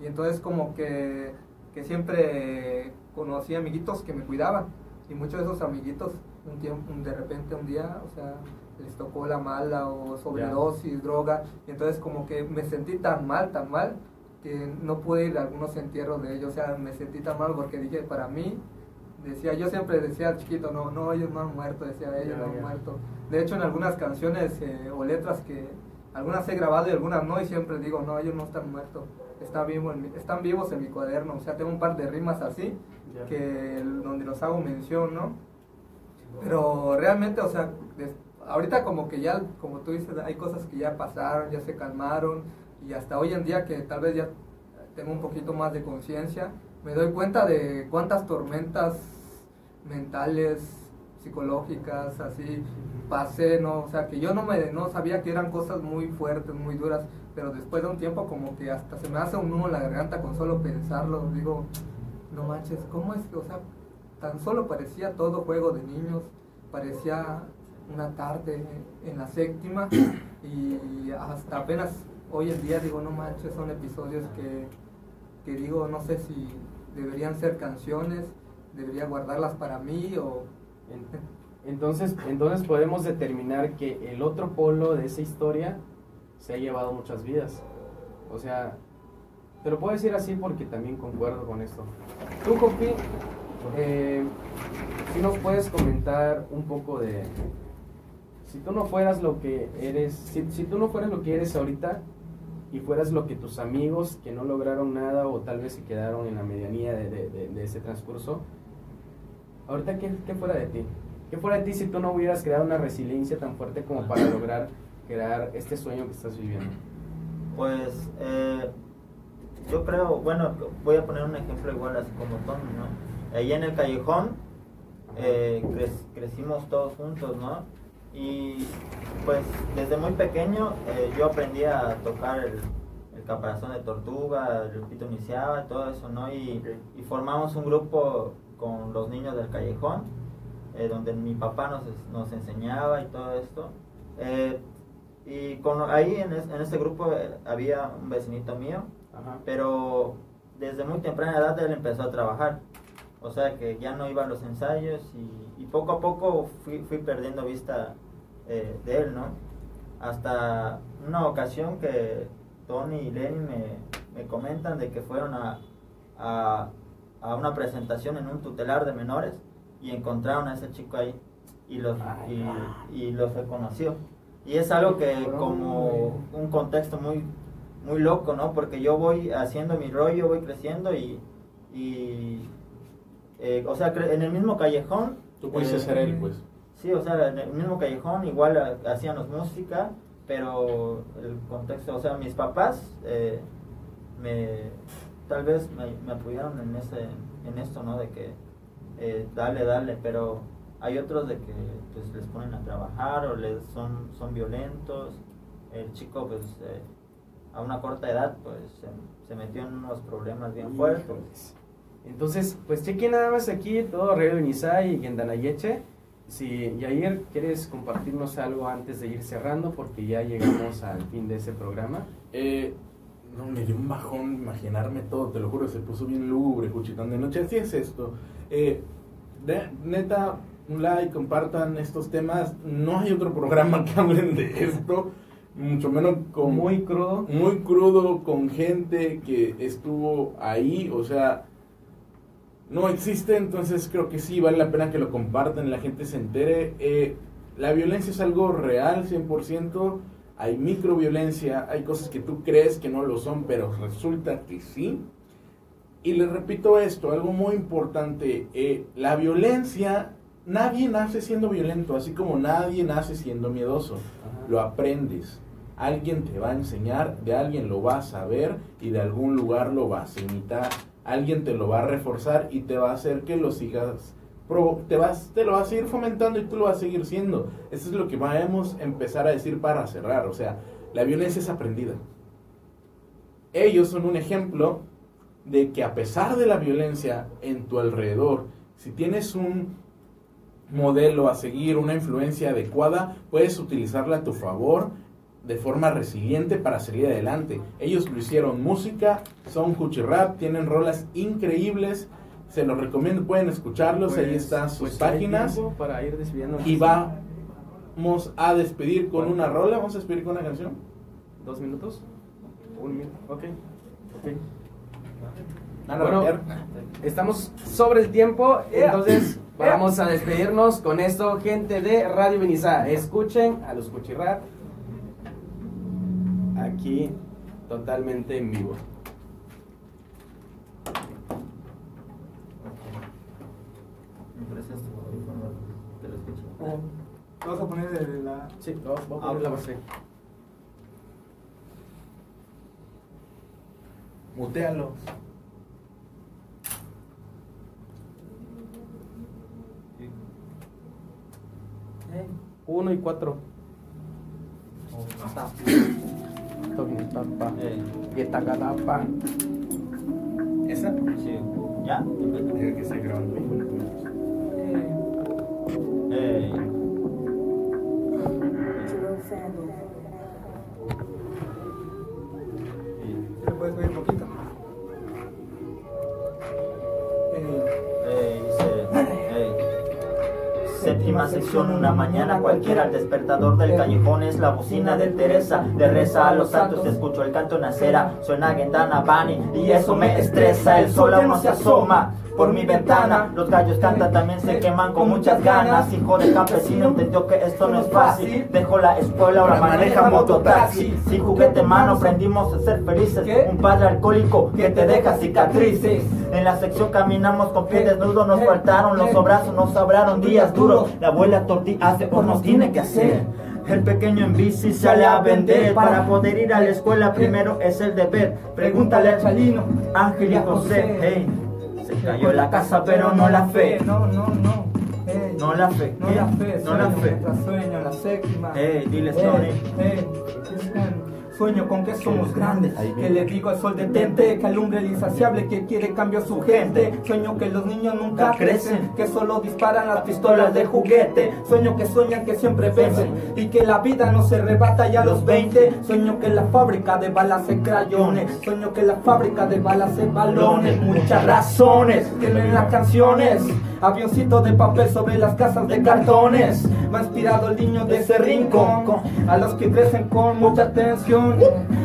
Y entonces como que, que siempre conocí amiguitos que me cuidaban y muchos de esos amiguitos un tiempo, de repente un día, o sea, les tocó la mala o sobredosis, droga, y entonces como que me sentí tan mal, tan mal, que no pude ir a algunos entierros de ellos, o sea, me sentí tan mal porque dije, para mí, decía, yo siempre decía chiquito, no, no, ellos no han muerto, decía, ellos Ya, no han muerto. De hecho, en algunas canciones eh, o letras que algunas he grabado y algunas no, y siempre digo, no, ellos no están muertos, están, vivo en mi- están vivos en mi cuaderno, o sea, tengo un par de rimas así, que donde los hago mención, ¿no? Pero realmente, o sea, ahorita como que ya, como tú dices, hay cosas que ya pasaron, ya se calmaron, y hasta hoy en día que tal vez ya tengo un poquito más de conciencia, me doy cuenta de cuántas tormentas mentales, psicológicas, así pasé, ¿no? O sea, que yo no, me, no sabía que eran cosas muy fuertes, muy duras, pero después de un tiempo como que hasta se me hace un nudo en la garganta con solo pensarlo, digo, no manches, ¿cómo es que, o sea, tan solo parecía todo juego de niños, parecía una tarde en la séptima y hasta apenas hoy en día digo, no manches, son episodios que, que digo, no sé si deberían ser canciones, debería guardarlas para mí o... Entonces, entonces podemos determinar que el otro polo de esa historia se ha llevado muchas vidas. O sea, te lo puedo decir así porque también concuerdo con esto. Tú, Copi, eh, si nos puedes comentar un poco de... Si tú no fueras lo que eres, si, si tú no fueras lo que eres ahorita, y fueras lo que tus amigos que no lograron nada o tal vez se quedaron en la medianía de, de, de, ese transcurso, ahorita ¿qué, ¿qué, fuera de ti? ¿Qué fuera de ti si tú no hubieras creado una resiliencia tan fuerte como para <clears throat> lograr crear este sueño que estás viviendo? Pues eh, yo creo, bueno, voy a poner un ejemplo igual así como Tony, ¿no? Allí en el callejón eh, crecimos todos juntos, ¿no? Y pues desde muy pequeño eh, yo aprendí a tocar el, caparazón de tortuga, el pito iniciaba, todo eso, ¿no? Y, formamos un grupo con los niños del callejón, eh, donde mi papá nos, nos, enseñaba y todo esto. Eh, y con, ahí en, en ese grupo había un vecinito mío, pero desde muy temprana edad él empezó a trabajar. O sea que ya no iba a los ensayos y, y poco a poco fui, fui perdiendo vista eh, de él, ¿no? Hasta una ocasión que Tony y Lenny me, comentan de que fueron a, a, una presentación en un tutelar de menores y encontraron a ese chico ahí y los, y, y los reconoció. Y es algo que como un contexto muy, muy loco, ¿no? Porque yo voy haciendo mi rollo, voy creciendo y, y eh, o sea, en el mismo callejón. Tú puedes eh, ser él, pues. Sí, o sea, en el mismo callejón igual hacíamos música, pero el contexto, o sea, mis papás eh, me, tal vez me, apoyaron en, ese, en esto, ¿no? De que eh, dale, dale, pero hay otros de que pues les ponen a trabajar o les son, son violentos. El chico pues eh, a una corta edad pues se, metió en unos problemas bien fuertes. Entonces, pues chequen nada más aquí todo Río Nizay y Danayeche Sí, Yair, ¿quieres compartirnos algo antes de ir cerrando? Porque ya llegamos al fin de ese programa. Eh, no, me dio un bajón imaginarme todo, te lo juro, se puso bien lúgubre, cuchitón de noche. Así es esto. Eh, neta, un like, compartan estos temas. No hay otro programa que hablen de esto, mucho menos con. Muy crudo. Muy crudo, con gente que estuvo ahí, o sea no existe, entonces creo que sí vale la pena que lo compartan, la gente se entere. Eh, la violencia es algo real, 100%. Hay microviolencia, hay cosas que tú crees que no lo son, pero resulta que sí. Y les repito esto, algo muy importante, eh, la violencia, nadie nace siendo violento, así como nadie nace siendo miedoso, lo aprendes. Alguien te va a enseñar, de alguien lo vas a ver y de algún lugar lo vas a imitar alguien te lo va a reforzar y te va a hacer que lo sigas te vas te lo vas a seguir fomentando y tú lo vas a seguir siendo. Eso es lo que vamos a empezar a decir para cerrar. O sea la violencia es aprendida. Ellos son un ejemplo de que a pesar de la violencia en tu alrededor si tienes un modelo a seguir una influencia adecuada puedes utilizarla a tu favor de forma resiliente para salir adelante. Ellos lo hicieron música, son rap, tienen rolas increíbles, se los recomiendo, pueden escucharlos, ahí pues, están sus pues, páginas. Para ir y vamos a despedir con una rola, vamos a despedir con una canción. ¿Dos minutos? Un minuto, ok. okay. bueno, estamos sobre el tiempo, entonces vamos a despedirnos con esto, gente de Radio Benizá. Escuchen a los Cuchirrap aquí totalmente en vivo. Vamos a poner de la. Sí, vamos, a poner la base. Mutealo. Uno y cuatro. Oh, Tapa. Eh, Yetagadapa. ¿Esa? sí. ¿Ya? Tiene que estar grabando. Una mañana cualquiera, el despertador del callejón es la bocina de Teresa. De reza a los santos, escucho el canto en acera, suena Gendana Bani y eso me estresa. El sol aún no se asoma por mi ventana, los gallos cantan también se queman con muchas ganas. Hijo de campesino entendió que esto no es fácil, dejó la escuela, ahora maneja mototaxi. Sin juguete mano aprendimos a ser felices, un padre alcohólico que te deja cicatrices. En la sección caminamos con pie desnudo, nos faltaron los brazos, nos sobraron días duros. La abuela tortilla hace o nos tiene que hacer. El pequeño en bici sale a vender para poder ir a la escuela. Primero es el deber. Pregúntale a Chalino, Ángel y José. Hey, cayó la casa, pero no la fe. No, no, no. Eh, No la fe. No la fe, No la fe. sueño, la séptima. Eh, dile, eh, Sueño con que somos grandes, que le digo al sol detente, que alumbre el insaciable que quiere cambio a su gente. Sueño que los niños nunca crecen, que solo disparan las pistolas de juguete. Sueño que sueñan que siempre vencen y que la vida no se rebata ya a los 20. Sueño que la fábrica de balas es crayones, sueño que la fábrica de balas es balones. Muchas razones tienen las canciones. Avioncito de papel sobre las casas de cartones. Me ha inspirado el niño de ese rincón. A los que crecen con mucha atención.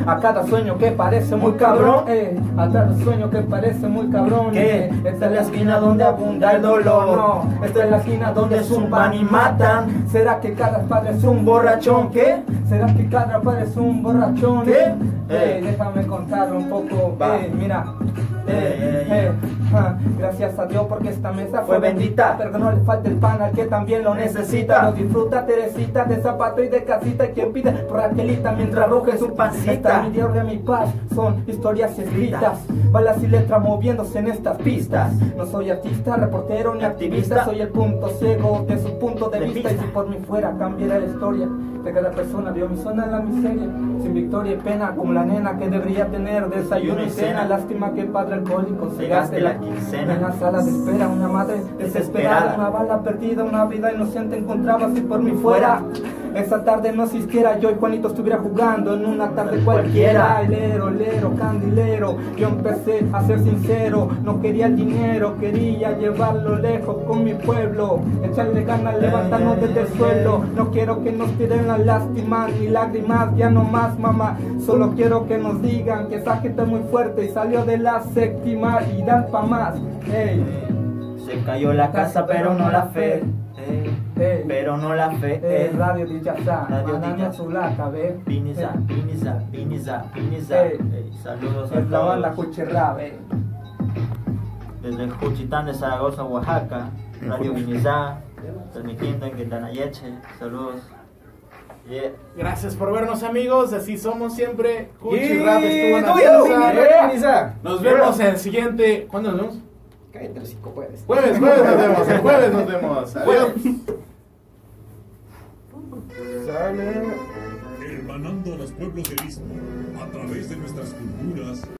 A cada sueño que parece muy cabrón. eh, a cada sueño que parece muy cabrón. Eh, Esta es la esquina donde abunda el dolor. No, esta es la esquina donde zumban y matan. ¿Será que cada padre es un borrachón? ¿Qué? ¿Será que cada padre es un borrachón? ¿Qué? Eh, Eh. déjame contar un poco. Va. Eh, mira. Eh, Eh, eh, gracias a Dios porque esta mesa fue bendita, pero que no le falte el pan al que también lo necesita. Lo disfruta Teresita de zapato y de casita. Y quien pide por Raquelita mientras ruge su pancita. Esta mi dios de mi paz. Son historias escritas, balas y letras moviéndose en estas pistas. No soy artista, reportero ni activista, soy el punto ciego de su punto de De vista. y si por mí fuera cambiara la historia de cada persona. Vio mi zona en la miseria, sin victoria y pena como la nena que debería tener desayuno y cena. Lástima que el padre alcohólico se gaste la quincena en la sala de espera. Una madre desesperada, una bala perdida, una vida inocente encontraba si por mí fuera. Esa tarde no existiera yo y Juanito estuviera jugando en una tarde cualquiera. Lero, lero, candilero. Yo empecé a ser sincero, no quería el dinero, quería llevarlo lejos con mi pueblo. Echarle ganas, levantarnos desde el suelo. No quiero que nos tiren las lástimas ni lágrimas, ya no más, mamá. Solo quiero que nos digan que esa gente es muy fuerte y salió de la séptima y dan pa' más. Se cayó la casa, pero no la fe. Eh, ey. pero no la fe. Eh, Eh, radio Dijazá, Radio. Zulaca, ve. Piniza, Piniza, Piniza, Piniza. Eh. Eh, saludos a la banda todos. Cuchirra, ve. Desde el Juchitán de Zaragoza, Oaxaca. Radio Piniza. Transmitiendo en Quintanayeche. Saludos. Yeah. Gracias por vernos, amigos. Así somos siempre. Cuchi Y- Rap estuvo en la. ¡Eh, Nisa! Nos vemos en el siguiente. ¿Cuándo nos vemos? Cállate los cinco jueves. Jueves, jueves nos vemos. El jueves nos vemos. Adiós. Hermanando a los pueblos del Istmo a través de nuestras culturas